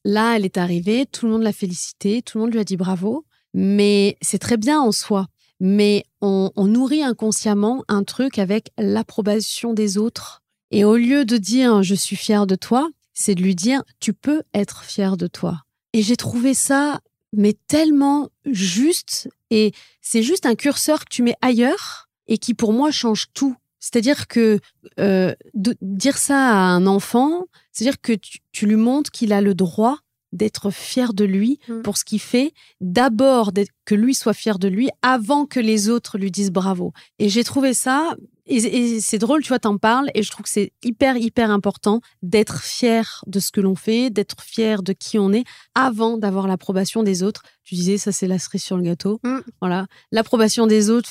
là, elle est arrivée, tout le monde l'a félicitée, tout le monde lui a dit bravo, mais c'est très bien en soi. Mais on, on nourrit inconsciemment un truc avec l'approbation des autres. Et au lieu de dire je suis fière de toi, c'est de lui dire tu peux être fière de toi. Et j'ai trouvé ça mais tellement juste et c'est juste un curseur que tu mets ailleurs et qui pour moi change tout. C'est-à-dire que euh, de dire ça à un enfant, c'est-à-dire que tu, tu lui montres qu'il a le droit d'être fier de lui Mm. pour ce qu'il fait, d'abord que lui soit fier de lui avant que les autres lui disent bravo. Et j'ai trouvé ça, et, et c'est drôle, tu vois, t'en parles, et je trouve que c'est hyper, hyper important d'être fier de ce que l'on fait, d'être fier de qui on est, avant d'avoir l'approbation des autres. Tu disais, ça c'est la cerise sur le gâteau. Mm. Voilà. L'approbation des autres,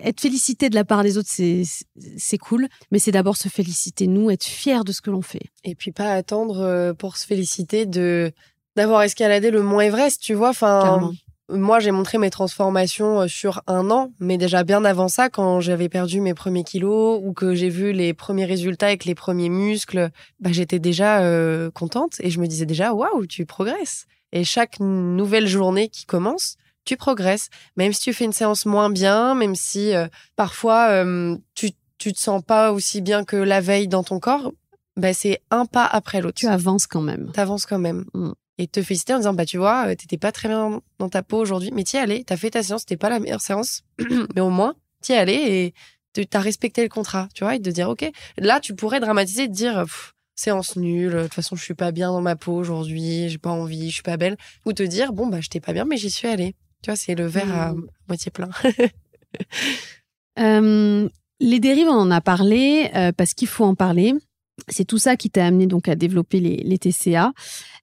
être félicité de la part des autres, c'est cool, mais c'est d'abord se féliciter, nous, être fier de ce que l'on fait. Et puis pas attendre euh, pour se féliciter de d'avoir escaladé le mont Everest, tu vois. Enfin. Moi, j'ai montré mes transformations sur un an, mais déjà bien avant ça, quand j'avais perdu mes premiers kilos ou que j'ai vu les premiers résultats avec les premiers muscles, bah, j'étais déjà contente et je me disais déjà, waouh, tu progresses. Et chaque nouvelle journée qui commence, tu progresses. Même si tu fais une séance moins bien, même si parfois tu, tu te sens pas aussi bien que la veille dans ton corps, bah, c'est un pas après l'autre. Tu avances quand même. Tu avances quand même. Mm. Et te féliciter en disant, bah, tu vois, euh, t'étais pas très bien dans ta peau aujourd'hui, mais t'y es allé, t'as fait ta séance, c'était pas la meilleure séance, [CLEARS THROAT] mais au moins, t'y es allé et t'as respecté le contrat, tu vois, et de dire, OK, là, tu pourrais dramatiser, de dire, séance nulle, de toute façon, je suis pas bien dans ma peau aujourd'hui, j'ai pas envie, je suis pas belle, ou te dire, bon, bah, j'étais pas bien, mais j'y suis allée. Tu vois, c'est le verre à mm. moitié plein. [LAUGHS] euh, les dérives, on en a parlé euh, parce qu'il faut en parler. C'est tout ça qui t'a amené donc à développer les, TCA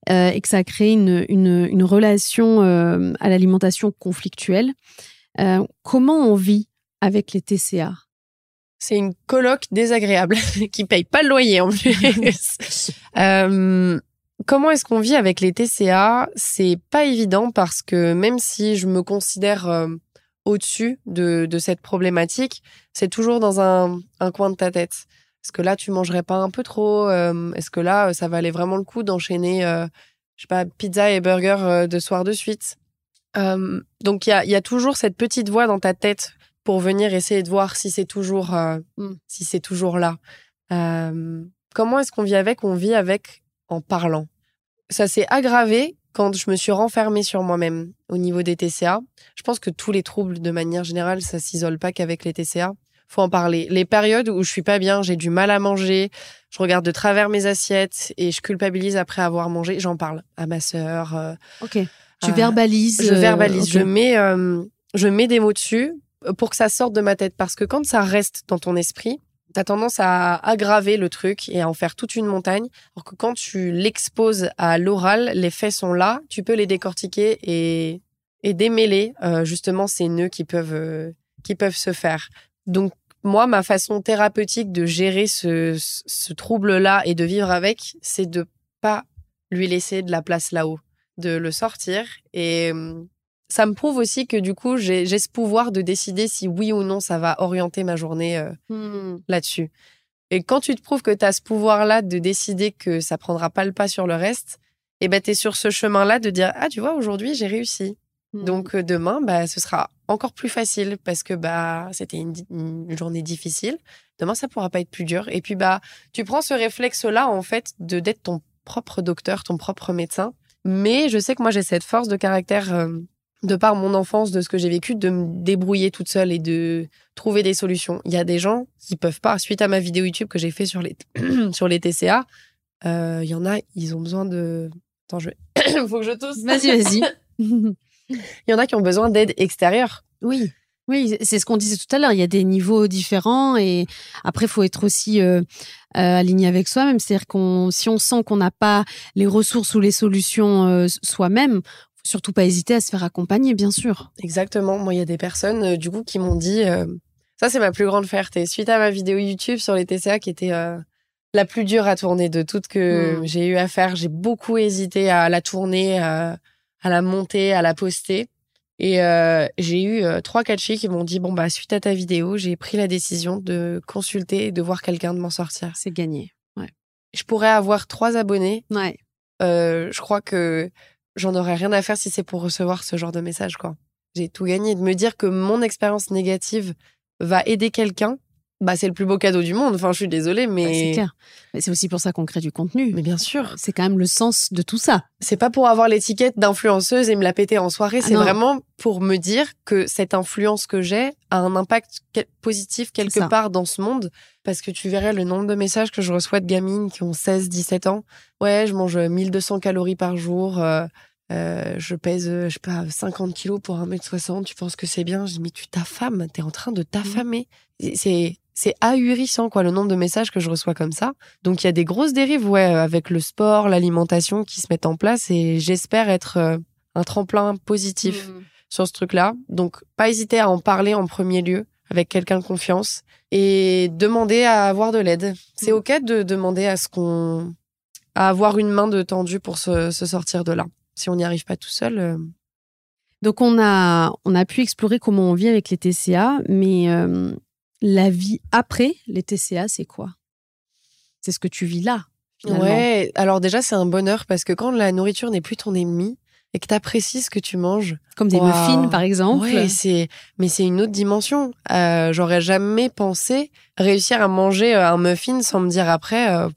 euh, et que ça a créé une, une, relation euh, à l'alimentation conflictuelle. comment on vit avec les TCA C'est une coloc désagréable [LAUGHS] qui paye pas le loyer en plus. [LAUGHS] comment est-ce qu'on vit avec les TCA C'est pas évident parce que même si je me considère au-dessus de, cette problématique, c'est toujours dans un, coin de ta tête. Est-ce que là, tu mangerais pas un peu trop euh, Est-ce que là, ça valait vraiment le coup d'enchaîner, euh, je sais pas, pizza et burger euh, de soir de suite? Donc, il y a, toujours cette petite voix dans ta tête pour venir essayer de voir si c'est toujours, mm. si c'est toujours là. comment est-ce qu'on vit avec? On vit avec en parlant. Ça s'est aggravé quand je me suis renfermée sur moi-même au niveau des TCA, je pense que tous les troubles, de manière générale, ça s'isole pas qu'avec les TCA. Faut en parler. Les périodes où je suis pas bien, j'ai du mal à manger, je regarde de travers mes assiettes et je culpabilise après avoir mangé, j'en parle à ma sœur. Euh, ok. Tu verbalises. Je verbalise. Je mets, euh, je mets des mots dessus pour que ça sorte de ma tête parce que quand ça reste dans ton esprit, T'as tendance à aggraver le truc et à en faire toute une montagne. Alors que quand tu l'exposes à l'oral, les faits sont là, tu peux les décortiquer et, et démêler euh, justement ces nœuds qui peuvent, euh, qui peuvent se faire. Donc, moi, ma façon thérapeutique de gérer ce, ce trouble-là et de vivre avec, c'est de pas lui laisser de la place là-haut, de le sortir et ça me prouve aussi que du coup, j'ai ce pouvoir de décider si oui ou non ça va orienter ma journée euh, hmm. là-dessus. Et quand tu te prouves que tu as ce pouvoir-là de décider que ça prendra pas le pas sur le reste, et eh ben tu es sur ce chemin-là de dire ah tu vois aujourd'hui j'ai réussi. Hmm. Donc euh, demain bah ce sera encore plus facile parce que bah c'était une, journée difficile. Demain ça pourra pas être plus dur et puis bah tu prends ce réflexe là en fait de d'être ton propre docteur, ton propre médecin. Mais je sais que moi j'ai cette force de caractère euh, de par mon enfance, de ce que j'ai vécu, de me débrouiller toute seule et de trouver des solutions. Il y a des gens qui peuvent pas. Suite à ma vidéo YouTube que j'ai fait sur les [CLEARS THROAT] sur les TCA, euh, il y en a, ils ont besoin de. Attends, je [COUGHS] faut que je tousse. Vas-y, vas-y. [LAUGHS] [LAUGHS] il y en a qui ont besoin d'aide extérieure. Oui. Oui, c'est ce qu'on disait tout à l'heure. Il y a des niveaux différents et après, il faut être aussi euh, euh, aligné avec soi-même. C'est-à-dire qu'on, si on sent qu'on n'a pas les ressources ou les solutions soi-même, surtout pas hésiter à se faire accompagner, bien sûr. Exactement. Moi, il y a des personnes, euh, du coup, qui m'ont dit, euh, ça, c'est ma plus grande fierté. Suite à ma vidéo YouTube sur les TCA, qui était euh, la plus dure à tourner de toutes que hmm. j'ai eu à faire, j'ai beaucoup hésité à la tourner, à la monter, à la poster. Et j'ai eu trois, quatre filles qui m'ont dit, bon, bah, suite à ta vidéo, j'ai pris la décision de consulter et de voir quelqu'un de m'en sortir. C'est gagné. Ouais. Je pourrais avoir trois abonnés. Ouais. je crois que j'en aurais rien à faire si c'est pour recevoir ce genre de message, quoi. J'ai tout gagné. De me dire que mon expérience négative va aider quelqu'un, bah, c'est le plus beau cadeau du monde. Enfin, je suis désolée, mais. Bah, c'est clair. c'est aussi pour ça qu'on crée du contenu. Mais bien sûr. C'est quand même le sens de tout ça. C'est pas pour avoir l'étiquette d'influenceuse et me la péter en soirée. Ah c'est vraiment pour me dire que cette influence que j'ai a un impact positif quelque part dans ce monde. Parce que tu verrais le nombre de messages que je reçois de gamines qui ont 16, 17 ans. Ouais, je mange 1200 calories par jour. Euh, euh, je pèse, je sais pas, 50 kilos pour 1m60, tu penses que c'est bien? Je dis, mais tu t'affames, t'es en train de t'affamer. C'est, c'est ahurissant, quoi, le nombre de messages que je reçois comme ça. Donc, il y a des grosses dérives, ouais, avec le sport, l'alimentation qui se mettent en place et j'espère être euh, un tremplin positif mmh. sur ce truc-là. Donc, pas hésiter à en parler en premier lieu avec quelqu'un de confiance et demander à avoir de l'aide. C'est mmh. ok de demander à ce qu'on, à avoir une main de tendue pour se sortir de là si on n'y arrive pas tout seul. Euh. Donc on a, on a pu explorer comment on vit avec les TCA, mais euh, la vie après les TCA, c'est quoi? C'est ce que tu vis là. Finalement. Ouais, alors déjà, c'est un bonheur parce que quand la nourriture n'est plus ton ennemi et que tu apprécies ce que tu manges. Comme des Wow. muffins, par exemple. Ouais, c'est, mais c'est une autre dimension. Euh, j'aurais jamais pensé réussir à manger euh, un muffin sans me dire après, euh,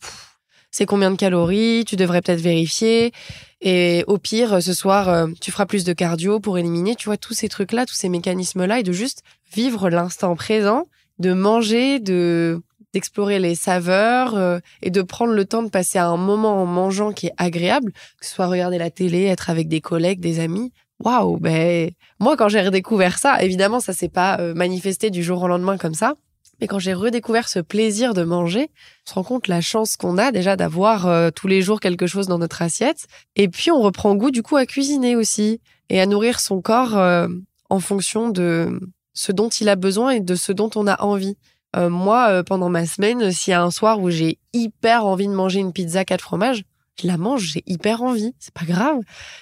c'est combien de calories, tu devrais peut-être vérifier. Et au pire, ce soir, tu feras plus de cardio pour éliminer, tu vois, tous ces trucs-là, tous ces mécanismes-là, et de juste vivre l'instant présent, de manger, de d'explorer les saveurs euh, et de prendre le temps de passer un moment en mangeant qui est agréable, que ce soit regarder la télé, être avec des collègues, des amis. Waouh, ben moi quand j'ai redécouvert ça, évidemment ça s'est pas euh, manifesté du jour au lendemain comme ça, mais quand j'ai redécouvert ce plaisir de manger, on se rend compte la chance qu'on a déjà d'avoir euh, tous les jours quelque chose dans notre assiette et puis on reprend goût du coup à cuisiner aussi et à nourrir son corps en fonction de ce dont il a besoin et de ce dont on a envie. Euh, moi, euh, pendant ma semaine, s'il y a un soir où j'ai hyper envie de manger une pizza quatre fromages, je la mange, j'ai hyper envie. C'est pas grave.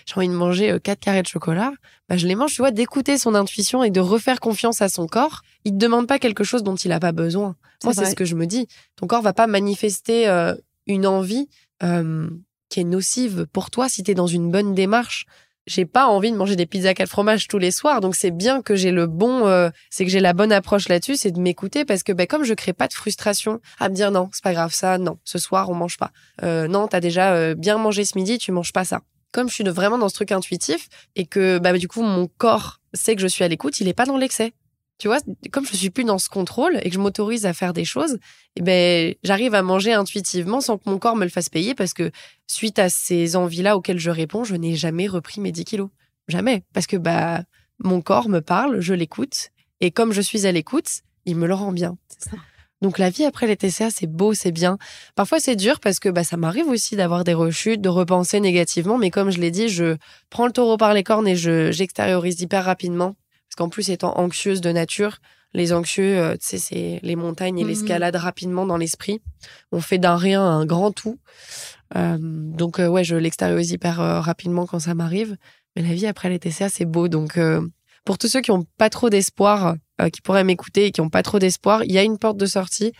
J'ai envie de manger euh, quatre carrés de chocolat. Bah, je les mange, tu vois, d'écouter son intuition et de refaire confiance à son corps. Il te demande pas quelque chose dont il a pas besoin. Moi, c'est ce que je me dis. Ton corps va pas manifester euh, une envie euh, qui est nocive pour toi si tu es dans une bonne démarche. J'ai pas envie de manger des pizzas quatre fromages tous les soirs, donc c'est bien que j'ai le bon, euh, c'est que j'ai la bonne approche là-dessus, c'est de m'écouter parce que ben comme je crée pas de frustration à me dire non, c'est pas grave ça, non, ce soir on mange pas, euh, non t'as déjà euh, bien mangé ce midi, tu manges pas ça. Comme je suis vraiment dans ce truc intuitif et que bah du coup mon corps sait que je suis à l'écoute, il est pas dans l'excès. Tu vois, comme je suis plus dans ce contrôle et que je m'autorise à faire des choses, eh ben j'arrive à manger intuitivement sans que mon corps me le fasse payer parce que suite à ces envies-là auxquelles je réponds, je n'ai jamais repris mes 10 kilos. Jamais. Parce que bah, mon corps me parle, je l'écoute. Et comme je suis à l'écoute, il me le rend bien. Donc la vie après les TCA, c'est beau, c'est bien. Parfois c'est dur parce que bah, ça m'arrive aussi d'avoir des rechutes, de repenser négativement. Mais comme je l'ai dit, je prends le taureau par les cornes et je j'extériorise hyper rapidement. Parce qu'en plus, étant anxieuse de nature, les anxieux, euh, tu sais, c'est les montagnes et Mhm. l'escalade rapidement dans l'esprit. On fait d'un rien un grand tout. Euh, donc euh, ouais, je l'extériorise hyper euh, rapidement quand ça m'arrive. Mais la vie après les TCA, c'est beau. Donc pour tous ceux qui ont pas trop d'espoir, qui pourraient m'écouter et qui ont pas trop d'espoir, il y a une porte de sortie.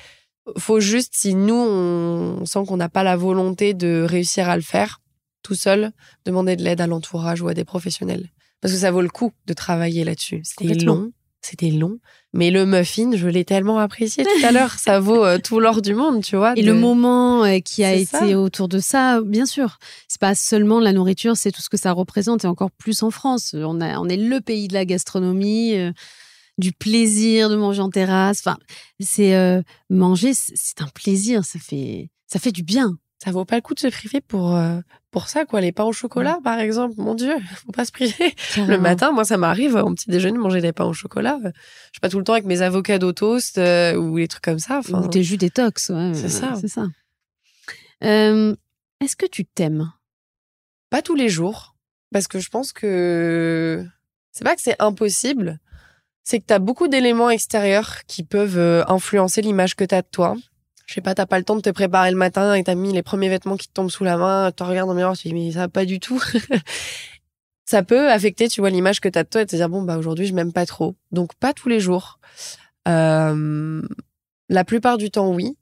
Faut juste, si nous on, on sent qu'on n'a pas la volonté de réussir à le faire tout seul, demander de l'aide à l'entourage ou à des professionnels. Parce que ça vaut le coup de travailler là-dessus. C'était long, c'était long. Mais le muffin, je l'ai tellement apprécié tout à l'heure. Ça vaut euh, tout l'or du monde, tu vois. Et de- le moment euh, qui a été ça. autour de ça, bien sûr, c'est pas seulement la nourriture, c'est tout ce que ça représente et encore plus en France. On, a, on est le pays de la gastronomie, euh, du plaisir de manger en terrasse. Enfin, c'est manger, c'est- c'est un plaisir, ça fait, ça fait du bien. Ça vaut pas le coup de se priver pour, euh, pour ça, quoi. Les pains au chocolat, par exemple. Mon Dieu, [LAUGHS] faut pas se priver. Le matin, moi, ça m'arrive au petit déjeuner de manger des pains au chocolat. Je suis pas tout le temps avec mes avocados toast euh, ou les trucs comme ça. Enfin, Ou tes jus détox, ouais, C'est ça. C'est ça. Euh, Est-ce que tu t'aimes? Pas tous les jours. Parce que je pense que c'est pas que c'est impossible. C'est que tu as beaucoup d'éléments extérieurs qui peuvent euh, influencer l'image que tu as de toi. Je sais pas, t'as pas le temps de te préparer le matin et t'as mis les premiers vêtements qui te tombent sous la main, tu regardes le miroir, tu te dis mais ça va pas du tout. [LAUGHS] ça peut affecter, tu vois, l'image que t'as de toi et te dire bon bah aujourd'hui je m'aime pas trop. Donc pas tous les jours. Euh, la plupart du temps oui.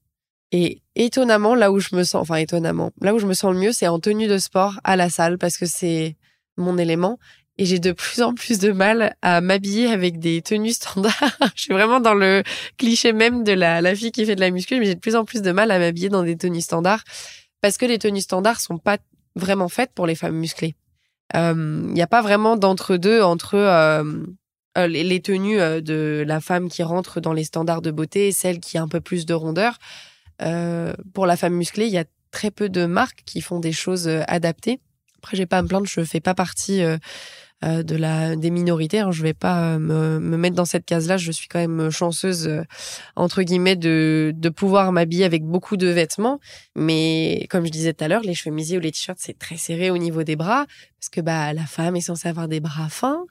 Et étonnamment, là où je me sens, enfin étonnamment, là où je me sens le mieux, c'est en tenue de sport à la salle parce que c'est mon élément. Et j'ai de plus en plus de mal à m'habiller avec des tenues standards. [LAUGHS] je suis vraiment dans le cliché même de la, la fille qui fait de la muscu, mais j'ai de plus en plus de mal à m'habiller dans des tenues standards parce que les tenues standards sont pas vraiment faites pour les femmes musclées. Il n'y a pas vraiment d'entre-deux entre euh, euh, les, tenues euh, de la femme qui rentre dans les standards de beauté et celle qui a un peu plus de rondeur. Euh, pour la femme musclée, il y a très peu de marques qui font des choses euh, adaptées. Après, j'ai pas à me plaindre, je fais pas partie euh, de la des minorités. Hein. Je vais pas euh, me, me mettre dans cette case-là. Je suis quand même chanceuse euh, entre guillemets de de pouvoir m'habiller avec beaucoup de vêtements. Mais comme je disais tout à l'heure, les chemisiers ou les t-shirts c'est très serré au niveau des bras parce que bah la femme est censée avoir des bras fins.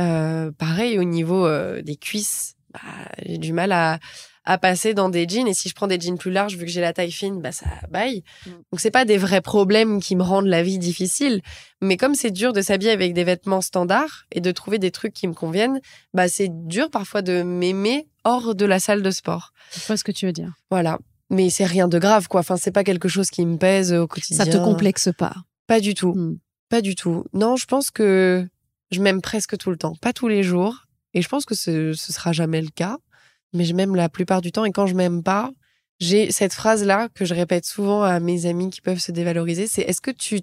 Euh, pareil au niveau des cuisses, bah, j'ai du mal à à passer dans des jeans. Et si je prends des jeans plus larges, vu que j'ai la taille fine, bah ça baille. Mm. Donc c'est pas des vrais problèmes qui me rendent la vie difficile. Mais comme c'est dur de s'habiller avec des vêtements standards et de trouver des trucs qui me conviennent, bah c'est dur parfois de m'aimer hors de la salle de sport. Je vois ce que tu veux dire. Voilà. Mais c'est rien de grave, quoi. Enfin, c'est pas quelque chose qui me pèse au quotidien. Ça te complexe pas. Pas du tout. Mm. Pas du tout. Non, je pense que je m'aime presque tout le temps. Pas tous les jours. Et je pense que ce, ce sera jamais le cas. Mais je m'aime la plupart du temps. Et quand je m'aime pas, j'ai cette phrase-là que je répète souvent à mes amis qui peuvent se dévaloriser. C'est est-ce que tu,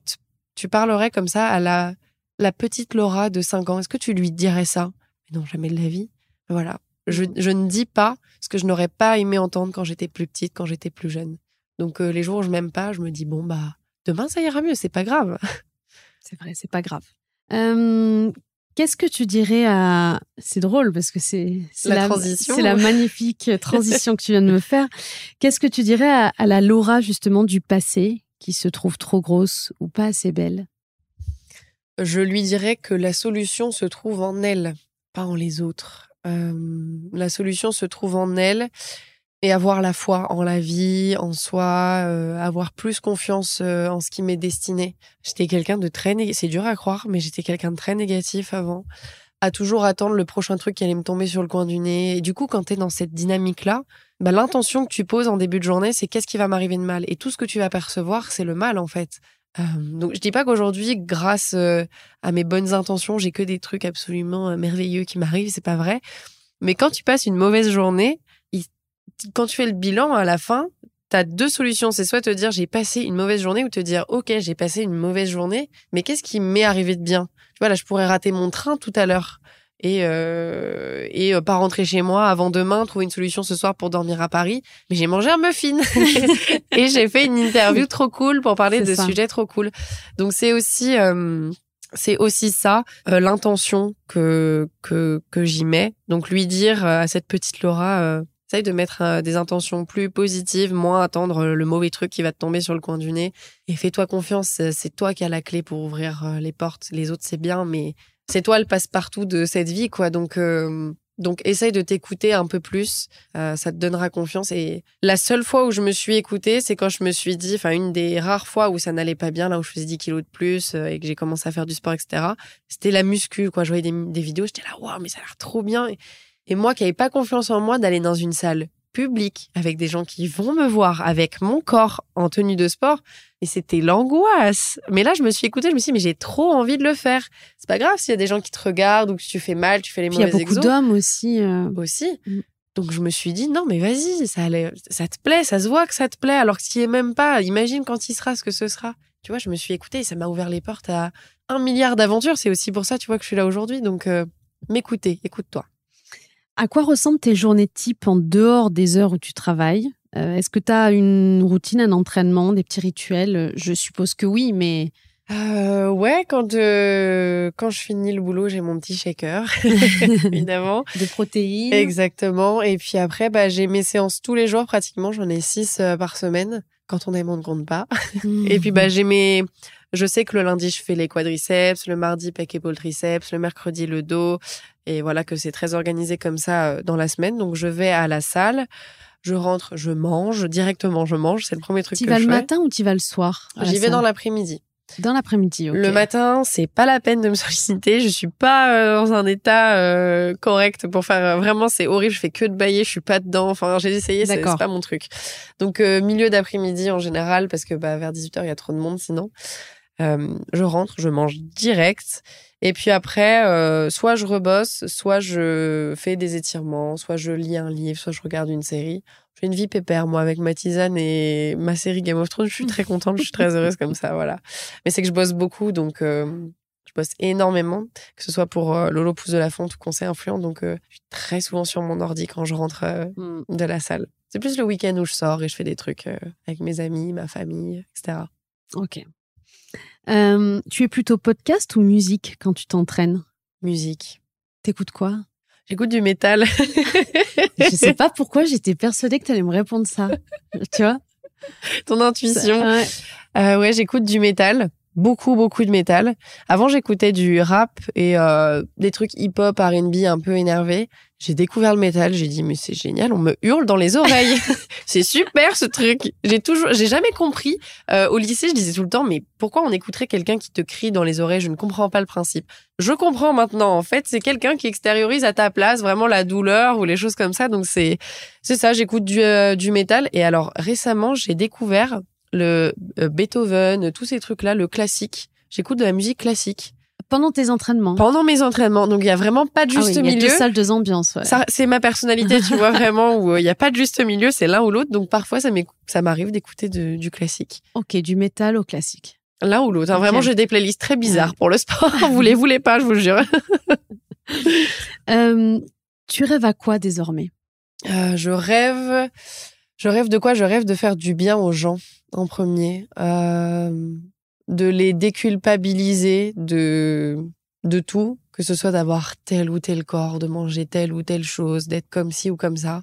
tu parlerais comme ça à la, la petite Laura de 5 ans? Est-ce que tu lui dirais ça? Non, jamais de la vie. Voilà. Je, je ne dis pas ce que je n'aurais pas aimé entendre quand j'étais plus petite, quand j'étais plus jeune. Donc, euh, les jours où je m'aime pas, je me dis, bon, bah, demain, ça ira mieux. C'est pas grave. C'est vrai, c'est pas grave. Qu'est-ce que tu dirais à... C'est drôle parce que c'est La transition. C'est la magnifique transition que tu viens de me faire. Qu'est-ce que tu dirais à, à la Laura justement du passé qui se trouve trop grosse ou pas assez belle? Je lui dirais que la solution se trouve en elle, pas en les autres. Euh, la solution se trouve en elle et avoir la foi en la vie, en soi, euh, avoir plus confiance euh, en ce qui m'est destiné. J'étais quelqu'un de très c'est dur à croire, mais j'étais quelqu'un de très négatif avant, à toujours attendre le prochain truc qui allait me tomber sur le coin du nez. Et du coup, quand tu es dans cette dynamique-là, bah, l'intention que tu poses en début de journée, c'est qu'est-ce qui va m'arriver de mal? Et tout ce que tu vas percevoir, c'est le mal en fait. Euh, donc je dis pas qu'aujourd'hui, grâce euh, à mes bonnes intentions, j'ai que des trucs absolument euh, merveilleux qui m'arrivent, c'est pas vrai. Mais quand tu passes une mauvaise journée, quand tu fais le bilan à la fin, t'as deux solutions. C'est soit te dire j'ai passé une mauvaise journée ou te dire ok j'ai passé une mauvaise journée, mais qu'est-ce qui m'est arrivé de bien? Tu vois là, je pourrais rater mon train tout à l'heure et euh, et euh, pas rentrer chez moi avant demain, trouver une solution ce soir pour dormir à Paris. Mais j'ai mangé un muffin [LAUGHS] [LAUGHS] et j'ai fait une interview trop cool pour parler de ça. sujets trop cool. Donc c'est aussi euh, c'est aussi ça euh, l'intention que que que j'y mets. Donc lui dire à cette petite Laura essaye de mettre euh, des intentions plus positives, moins attendre euh, le mauvais truc qui va te tomber sur le coin du nez et fais-toi confiance, c'est toi qui as la clé pour ouvrir euh, les portes. Les autres c'est bien mais c'est toi le passe-partout de cette vie quoi. Donc donc essaye de t'écouter un peu plus, ça te donnera confiance. Et la seule fois où je me suis écoutée, c'est quand je me suis dit, enfin une des rares fois où ça n'allait pas bien, là où je faisais 10 kilos de plus et que j'ai commencé à faire du sport, etc. C'était la muscu, quoi. Je voyais des, vidéos, j'étais là, waouh, mais ça a l'air trop bien. Et moi qui n'avais pas confiance en moi d'aller dans une salle publique avec des gens qui vont me voir avec mon corps en tenue de sport, et c'était l'angoisse. Mais là, je me suis écoutée, je me suis dit, mais j'ai trop envie de le faire. C'est pas grave s'il y a des gens qui te regardent ou que tu fais mal, tu fais les Puis il y a mauvais beaucoup exos d'hommes aussi. euh, aussi. Mm. Donc je me suis dit non mais vas-y, ça allait, ça te plaît, ça se voit que ça te plaît alors que s'y est même pas. Imagine quand il sera ce que ce sera. Tu vois, je me suis écoutée et ça m'a ouvert les portes à un milliard d'aventures. C'est aussi pour ça, tu vois, que je suis là aujourd'hui. Donc euh, m'écouter, écoute-toi. À quoi ressemblent tes journées type en dehors des heures où tu travailles? Euh, Est-ce que tu as une routine, un entraînement, des petits rituels? Je suppose que oui, mais Euh, ouais, quand euh, quand je finis le boulot, j'ai mon petit shaker, [LAUGHS] évidemment. de protéines Exactement. Et puis après, bah, j'ai mes séances tous les jours pratiquement. J'en ai six euh, par semaine. Quand on aime, on ne compte pas. Et puis, bah, j'ai mes. Je sais que le lundi, je fais les quadriceps, le mardi, pec, épaule, triceps, le mercredi, le dos. Et voilà que c'est très organisé comme ça euh, dans la semaine. Donc, je vais à la salle, je rentre, je mange, directement, je mange. C'est le premier truc Tu vas je le fais. matin ou tu vas le soir J'y vais salle dans l'après-midi. Dans l'après-midi, ok. Le matin, c'est pas la peine de me [LAUGHS] solliciter. Je suis pas euh, dans un état euh, correct pour faire. euh, vraiment, c'est horrible. Je fais que de bailler. Je suis pas dedans. Enfin, j'ai essayé. C'est D'accord. c'est pas mon truc. Donc euh, milieu d'après-midi en général, parce que bah, vers 18 h il y a trop de monde sinon. Euh, je rentre, je mange direct. Et puis après, euh, soit je rebosse, soit je fais des étirements, soit je lis un livre, soit je regarde une série. J'ai une vie pépère, moi, avec ma tisane et ma série Game of Thrones. Je suis très [LAUGHS] contente, je suis très heureuse comme ça, voilà. Mais c'est que je bosse beaucoup, donc euh, je bosse énormément, que ce soit pour Lolo Pouce de la Fonte ou Conseil Influent. Donc je suis très souvent sur mon ordi quand je rentre Hmm. de la salle. C'est plus le week-end où je sors et je fais des trucs avec mes amis, ma famille, etc. Ok. Euh, tu es plutôt podcast ou musique quand tu t'entraînes? Musique. T'écoutes quoi? J'écoute du métal. [LAUGHS] Je sais pas pourquoi j'étais persuadée que tu allais me répondre ça. tu vois? Ton intuition. Ouais. Euh, ouais, j'écoute du métal. Beaucoup beaucoup de métal. Avant j'écoutais du rap et euh, des trucs hip-hop, R&B un peu énervés. J'ai découvert le métal, j'ai dit mais c'est génial, on me hurle dans les oreilles. [LAUGHS] c'est super ce truc. J'ai toujours j'ai jamais compris euh, au lycée, je disais tout le temps mais pourquoi on écouterait quelqu'un qui te crie dans les oreilles? Je ne comprends pas le principe. Je comprends maintenant en fait, c'est quelqu'un qui extériorise à ta place vraiment la douleur ou les choses comme ça. Donc c'est c'est ça, j'écoute du euh, du métal et alors récemment, j'ai découvert le euh, Beethoven, tous ces trucs là, le classique. J'écoute de la musique classique. Pendant tes entraînements. Pendant mes entraînements. Donc, il y a vraiment pas de Ah juste oui, il y a milieu. deux salles, deux ambiances. ouais. Ça, c'est ma personnalité, tu vois, [LAUGHS] vraiment, où euh, il y a pas de juste milieu, c'est l'un ou l'autre. Donc, parfois, ça m'arrive d'écouter du classique. Ok, du métal au classique. L'un ou l'autre. hein. Vraiment, j'ai des playlists très bizarres pour le sport. [LAUGHS] vous les voulez pas, je vous le jure. [LAUGHS] Euh, tu rêves à quoi désormais? Euh, je rêve. Je rêve de quoi? Je rêve de faire du bien aux gens en premier, Euh, de les déculpabiliser de de tout, que ce soit d'avoir tel ou tel corps, de manger telle ou telle chose, d'être comme ci ou comme ça.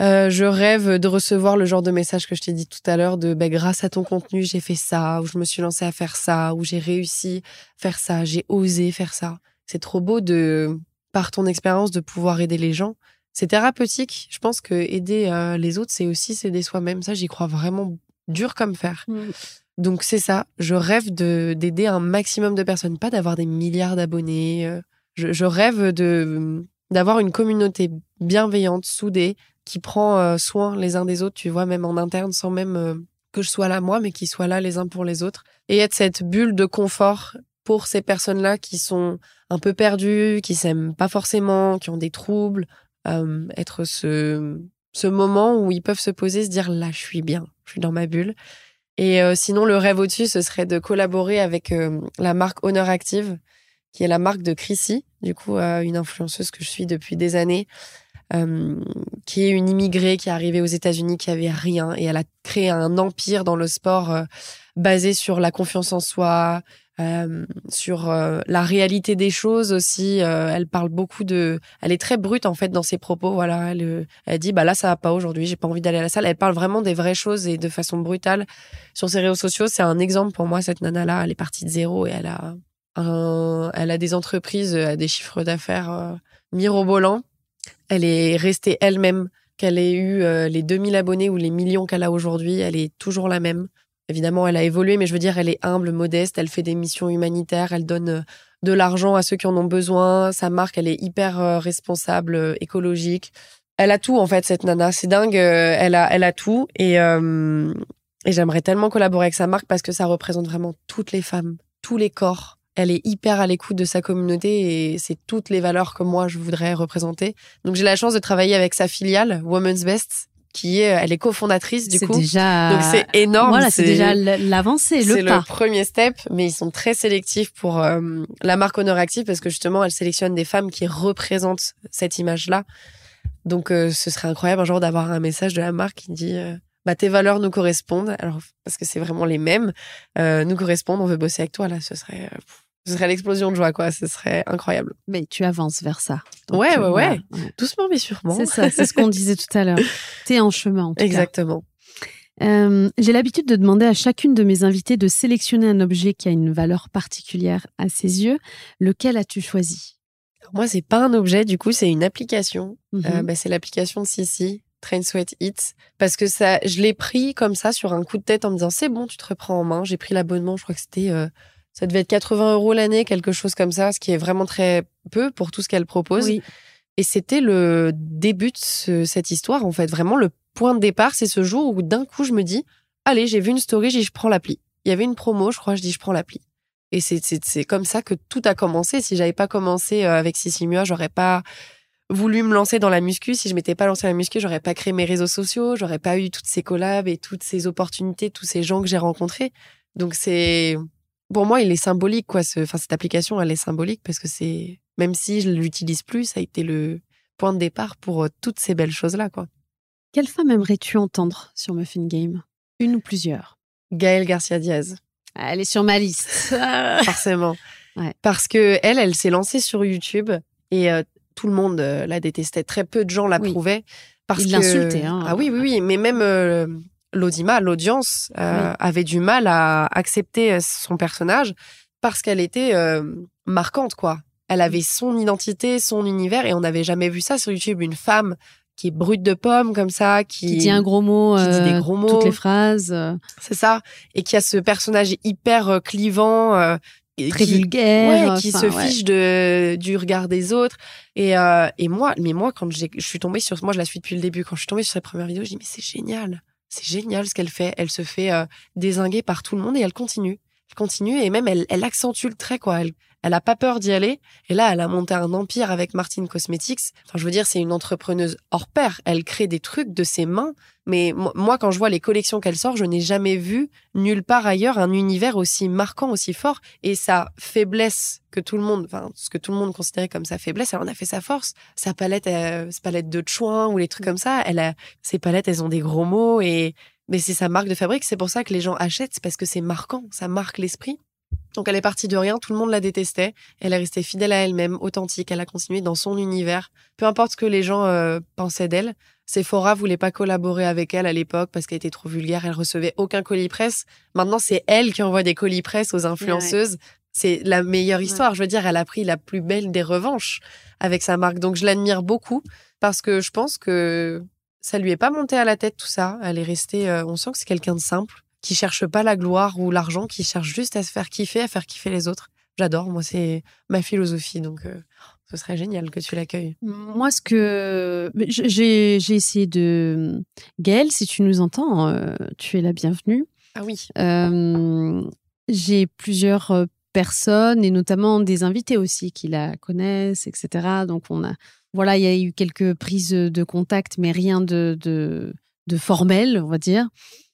Euh, je rêve de recevoir le genre de message que je t'ai dit tout à l'heure de ben, grâce à ton contenu j'ai fait ça ou je me suis lancée à faire ça ou j'ai réussi à faire ça j'ai osé faire ça c'est trop beau de par ton expérience de pouvoir aider les gens c'est thérapeutique. Je pense que aider euh, les autres, c'est aussi s'aider soi-même. Ça, j'y crois vraiment dur comme fer. Donc c'est ça. Je rêve de d'aider un maximum de personnes, pas d'avoir des milliards d'abonnés. euh. Je, je rêve de d'avoir une communauté bienveillante, soudée, qui prend euh, soin les uns des autres. Tu vois, même en interne, sans même euh, que je sois là moi, mais qui soient là les uns pour les autres, et être cette bulle de confort pour ces personnes-là qui sont un peu perdues, qui s'aiment pas forcément, qui ont des troubles, euh, être ce, ce moment où ils peuvent se poser, se dire là, je suis bien, je suis dans ma bulle. Et euh, sinon, le rêve au-dessus, ce serait de collaborer avec euh, la marque Honor Active, qui est la marque de Chrissy, du coup, euh, une influenceuse que je suis depuis des années, qui est une immigrée qui est arrivée aux États-Unis, qui avait rien, et elle a créé un empire dans le sport basé sur la confiance en soi, euh, sur euh, la réalité des choses aussi. Euh, elle parle beaucoup de, elle est très brute en fait dans ses propos. Voilà, elle, dit bah là ça va pas aujourd'hui, j'ai pas envie d'aller à la salle. Elle parle vraiment des vraies choses et de façon brutale sur ses réseaux sociaux. C'est un exemple pour moi cette nana là. Elle est partie de zéro et elle a un, elle a des entreprises à des chiffres d'affaires mirobolants. Elle est restée elle-même. Qu'elle ait eu les 2000 abonnés ou les millions qu'elle a aujourd'hui, elle est toujours la même. Évidemment, elle a évolué, mais je veux dire, elle est humble, modeste, elle fait des missions humanitaires, elle donne euh, de l'argent à ceux qui en ont besoin. Sa marque, elle est hyper euh, responsable, euh, écologique. Elle a tout, en fait, cette nana. C'est dingue, elle, a, elle a tout. Et, euh, et j'aimerais tellement collaborer avec sa marque parce que ça représente vraiment toutes les femmes, tous les corps. Elle est hyper à l'écoute de sa communauté et c'est toutes les valeurs que moi, je voudrais représenter. Donc, j'ai la chance de travailler avec sa filiale, Women's Best, qui est, elle est cofondatrice, du C'est coup. déjà. Donc, c'est énorme. Voilà, c'est déjà l'avancée, C'est le le pas. premier step, mais ils sont très sélectifs pour euh, la marque Honor Active parce que justement, elle sélectionne des femmes qui représentent cette image-là. Donc, euh, ce serait incroyable un jour d'avoir un message de la marque qui dit euh, bah, tes valeurs nous correspondent. Alors, parce que c'est vraiment les mêmes, nous correspondent, on veut bosser avec toi. Là, ce serait, pff, ce serait l'explosion de joie, quoi. Ce serait incroyable. Mais tu avances vers ça. Donc, Ouais, euh, ouais, ouais. Doucement, mais sûrement. C'est ça, c'est ce qu'on disait tout à l'heure. [LAUGHS] T'es en chemin, en tout Exactement. cas. Euh, J'ai l'habitude de demander à chacune de mes invitées de sélectionner un objet qui a une valeur particulière à ses yeux. Lequel as-tu choisi? Moi, c'est pas un objet, du coup, c'est une application. Mhm. Euh, bah, c'est l'application de Sissi, Train Sweat Eats, parce que ça, je l'ai pris comme ça sur un coup de tête en me disant c'est bon, tu te reprends en main. J'ai pris l'abonnement, je crois que c'était, euh, ça devait être 80 euros l'année, quelque chose comme ça, ce qui est vraiment très peu pour tout ce qu'elle propose. Oui. Et c'était le début de ce- cette histoire, en fait. Vraiment, le point de départ, c'est ce jour où d'un coup, je me dis, allez, j'ai vu une story, je prends l'appli. Il y avait une promo, je crois, je dis, je prends l'appli. Et c'est, comme ça que tout a commencé. Si j'avais pas commencé euh, avec Sissi Mua, j'aurais pas voulu me lancer dans la muscu. Si je m'étais pas lancée dans la muscu, j'aurais pas créé mes réseaux sociaux, j'aurais pas eu toutes ces collabs et toutes ces opportunités, tous ces gens que j'ai rencontrés. Donc c'est, pour moi, il est symbolique, quoi. Ce, cette application, elle est symbolique parce que c'est, même si je l'utilise plus, ça a été le point de départ pour euh, toutes ces belles choses-là, quoi. Quelle femme aimerais-tu entendre sur Muffin Game? Une ou plusieurs? Gaëlle Garcia Diaz, Elle est sur ma liste. [LAUGHS] forcément. Ouais. Parce que elle, elle s'est lancée sur YouTube et euh, tout le monde euh, la détestait. Très peu de gens l'approuvaient. Parce Ils que... l'insultaient, hein. Ah oui, oui, oui. Mais même euh, l'audima, l'audience, euh, avait du mal à accepter euh, son personnage parce qu'elle était euh, marquante, quoi. Elle avait son identité, son univers, et on n'avait jamais vu ça sur YouTube. Une femme qui est brute de pomme comme ça, qui, Qui dit un gros mot, qui dit des gros mots. toutes les phrases, c'est ça, et qui a ce personnage hyper clivant, et très qui- vulgaire. Ouais, qui enfin, se ouais. fiche de du regard des autres et euh, et moi mais moi quand j'ai je suis tombée sur moi je la suis depuis le début quand je suis tombée sur sa première vidéo je dis mais c'est génial c'est génial ce qu'elle fait. Elle se fait euh, dézinguer par tout le monde et elle continue. Elle continue et même elle elle accentue le trait quoi. Elle elle a pas peur d'y aller. Et là elle a monté un empire avec Martine Cosmetics. Enfin je veux dire c'est une entrepreneuse hors pair. Elle crée des trucs de ses mains. Mais mo- moi quand je vois les collections qu'elle sort je n'ai jamais vu nulle part ailleurs un univers aussi marquant aussi fort. Et sa faiblesse que tout le monde, enfin ce que tout le monde considérait comme sa faiblesse, elle en a fait sa force. Sa palette, euh, sa palette de chouin ou les trucs comme ça, elle a, ses palettes, elles ont des gros mots et mais c'est sa marque de fabrique. C'est pour ça que les gens achètent, c'est parce que c'est marquant, ça marque l'esprit. Donc elle est partie de rien, tout le monde la détestait. Elle est restée fidèle à elle-même, authentique. Elle a continué dans son univers, peu importe ce que les gens euh, pensaient d'elle. Sephora voulait pas collaborer avec elle à l'époque parce qu'elle était trop vulgaire. Elle recevait aucun colis presse. Maintenant, c'est elle qui envoie des colis presse aux influenceuses. C'est la meilleure histoire. Je veux dire, elle a pris la plus belle des revanches avec sa marque. Donc, je l'admire beaucoup parce que je pense que ça lui est pas monté à la tête tout ça. Elle est restée. euh, on sent que c'est quelqu'un de simple, qui cherche pas la gloire ou l'argent, qui cherche juste à se faire kiffer, à faire kiffer les autres. J'adore. Moi, c'est ma philosophie. Donc, euh, ce serait génial que tu l'accueilles. Moi, ce que j'ai j'ai essayé de Gaëlle, si tu nous entends, euh, tu es la bienvenue. Ah oui. Euh, j'ai plusieurs personnes et notamment des invités aussi qui la connaissent, etc. Donc on a, voilà, il y a eu quelques prises de contact, mais rien de de, de formel, on va dire.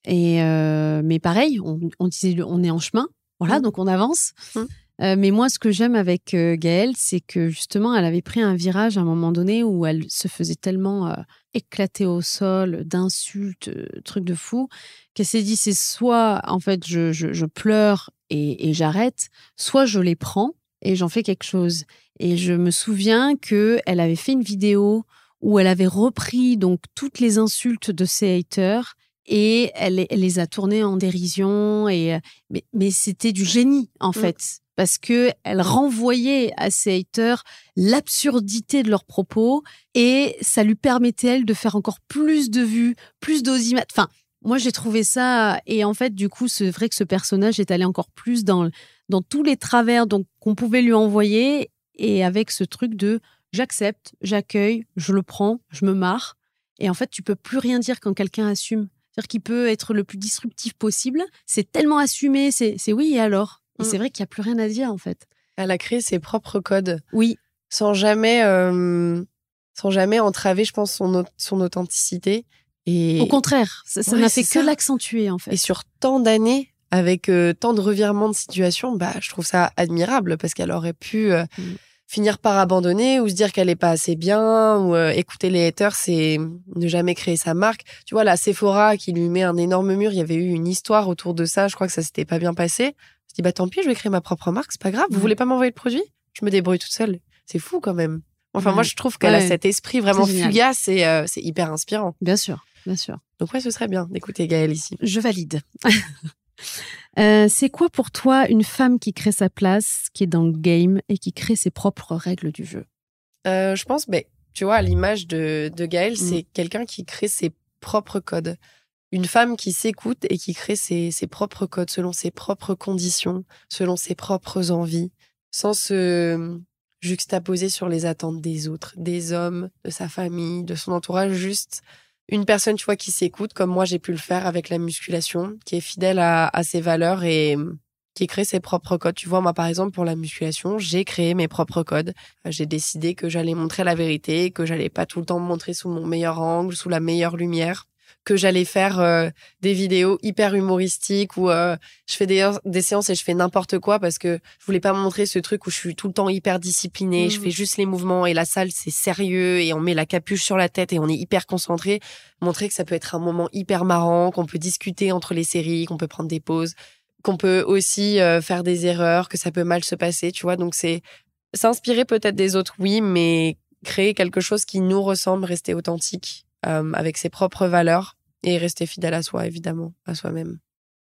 Et euh, mais pareil, on, on disait, on est en chemin, voilà, Mm. donc on avance. Mm. Euh, mais moi, ce que j'aime avec euh, Gaëlle, c'est que justement, elle avait pris un virage à un moment donné où elle se faisait tellement euh, éclater au sol d'insultes, euh, trucs de fou, qu'elle s'est dit c'est soit en fait je, je, je pleure et, et j'arrête, soit je les prends et j'en fais quelque chose. Et je me souviens que elle avait fait une vidéo où elle avait repris donc toutes les insultes de ses haters et elle, elle les a tournées en dérision et mais, mais c'était du génie en Mm. fait parce que elle renvoyait à ses haters l'absurdité de leurs propos et ça lui permettait elle de faire encore plus de vues, plus d'audimat. Enfin, moi j'ai trouvé ça et en fait du coup c'est vrai que ce personnage est allé encore plus dans dans tous les travers donc qu'on pouvait lui envoyer et avec ce truc de j'accepte, j'accueille, je le prends, je me marre et en fait tu peux plus rien dire quand quelqu'un assume. C'est-à-dire qu'il peut être le plus disruptif possible, c'est tellement assumé, c'est c'est oui et alors? Et Mm. c'est vrai qu'il y a plus rien à dire en fait. Elle a créé ses propres codes. Oui, sans jamais, euh, sans jamais entraver, je pense, son, son authenticité. Et, au contraire, ça Ouais, n'a fait que l'accentuer en fait. et sur tant d'années, avec euh, tant de revirements de situation, bah, je trouve ça admirable parce qu'elle aurait pu euh, Mm. Finir par abandonner ou se dire qu'elle est pas assez bien ou euh, écouter les haters, c'est ne jamais créer sa marque. Tu vois, la Sephora qui lui met un énorme mur, il y avait eu une histoire autour de ça. Je crois que ça s'était pas bien passé. Je dis bah tant pis, je vais créer ma propre marque, c'est pas grave. Vous voulez pas m'envoyer le produit? Je me débrouille toute seule. C'est fou quand même. Enfin, moi, je trouve qu'elle a cet esprit vraiment fugace et euh, c'est hyper inspirant. Bien sûr, bien sûr. Donc, ouais, ce serait bien d'écouter Gaëlle ici. Je valide. Euh, c'est quoi pour toi une femme qui crée sa place, qui est dans le game et qui crée ses propres règles du jeu? Euh, je pense, ben, tu vois, à l'image de, de Gaëlle, Mm. c'est quelqu'un qui crée ses propres codes. Une femme qui s'écoute et qui crée ses, ses propres codes selon ses propres conditions, selon ses propres envies, sans se juxtaposer sur les attentes des autres, des hommes, de sa famille, de son entourage, juste une personne, tu vois, qui s'écoute comme moi j'ai pu le faire avec la musculation, qui est fidèle à, ses valeurs et qui crée ses propres codes. Tu vois, moi, par exemple, pour la musculation, j'ai créé mes propres codes. Euh, J'ai décidé que j'allais montrer la vérité, que j'allais pas tout le temps me montrer sous mon meilleur angle, sous la meilleure lumière, que j'allais faire euh, des vidéos hyper humoristiques où euh, je fais des, des séances et je fais n'importe quoi parce que je voulais pas montrer ce truc où je suis tout le temps hyper disciplinée, je Mhm. fais juste les mouvements et la salle c'est sérieux et on met la capuche sur la tête et on est hyper concentré. Montrer que ça peut être un moment hyper marrant, qu'on peut discuter entre les séries, qu'on peut prendre des pauses qu'on peut aussi euh, faire des erreurs, que ça peut mal se passer, tu vois. Donc c'est s'inspirer peut-être des autres, oui, mais créer quelque chose qui nous ressemble, rester authentique euh, avec ses propres valeurs Et rester fidèle à soi, évidemment, à soi-même.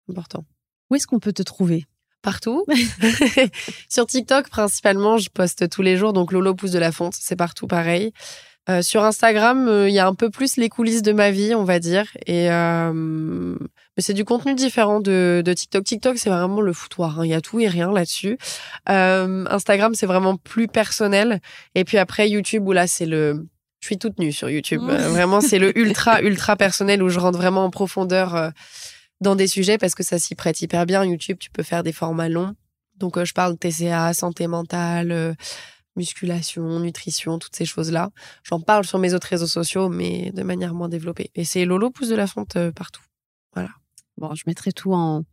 Important. Où est-ce qu'on peut te trouver? Partout. [LAUGHS] [LAUGHS] sur TikTok, principalement, je poste tous les jours. Donc, Lolo pousse de la fonte, c'est partout pareil. Euh, sur Instagram, euh, il y a un peu plus les coulisses de ma vie, on va dire. Et euh, mais c'est du contenu différent de, de TikTok. TikTok, c'est vraiment le foutoir. hein. Il y a tout et rien là-dessus. Euh, Instagram, c'est vraiment plus personnel. Et puis après, YouTube, où là, c'est le... Je suis toute nue sur YouTube. Mmh. Euh, vraiment, c'est le ultra, [LAUGHS] ultra personnel où je rentre vraiment en profondeur euh, dans des sujets parce que ça s'y prête hyper bien. YouTube, tu peux faire des formats longs. Donc, euh, je parle de TCA, santé mentale, musculation, nutrition, toutes ces choses-là. J'en parle sur mes autres réseaux sociaux, mais de manière moins développée. Et c'est Lolo pousse de la fonte partout. Bon, je mettrai tout en,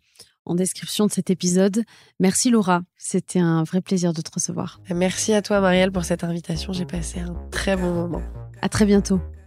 en description de cet épisode. Merci Laura, c'était un vrai plaisir de te recevoir. Merci à toi, Marielle, pour cette invitation. J'ai passé un très bon moment. À très bientôt.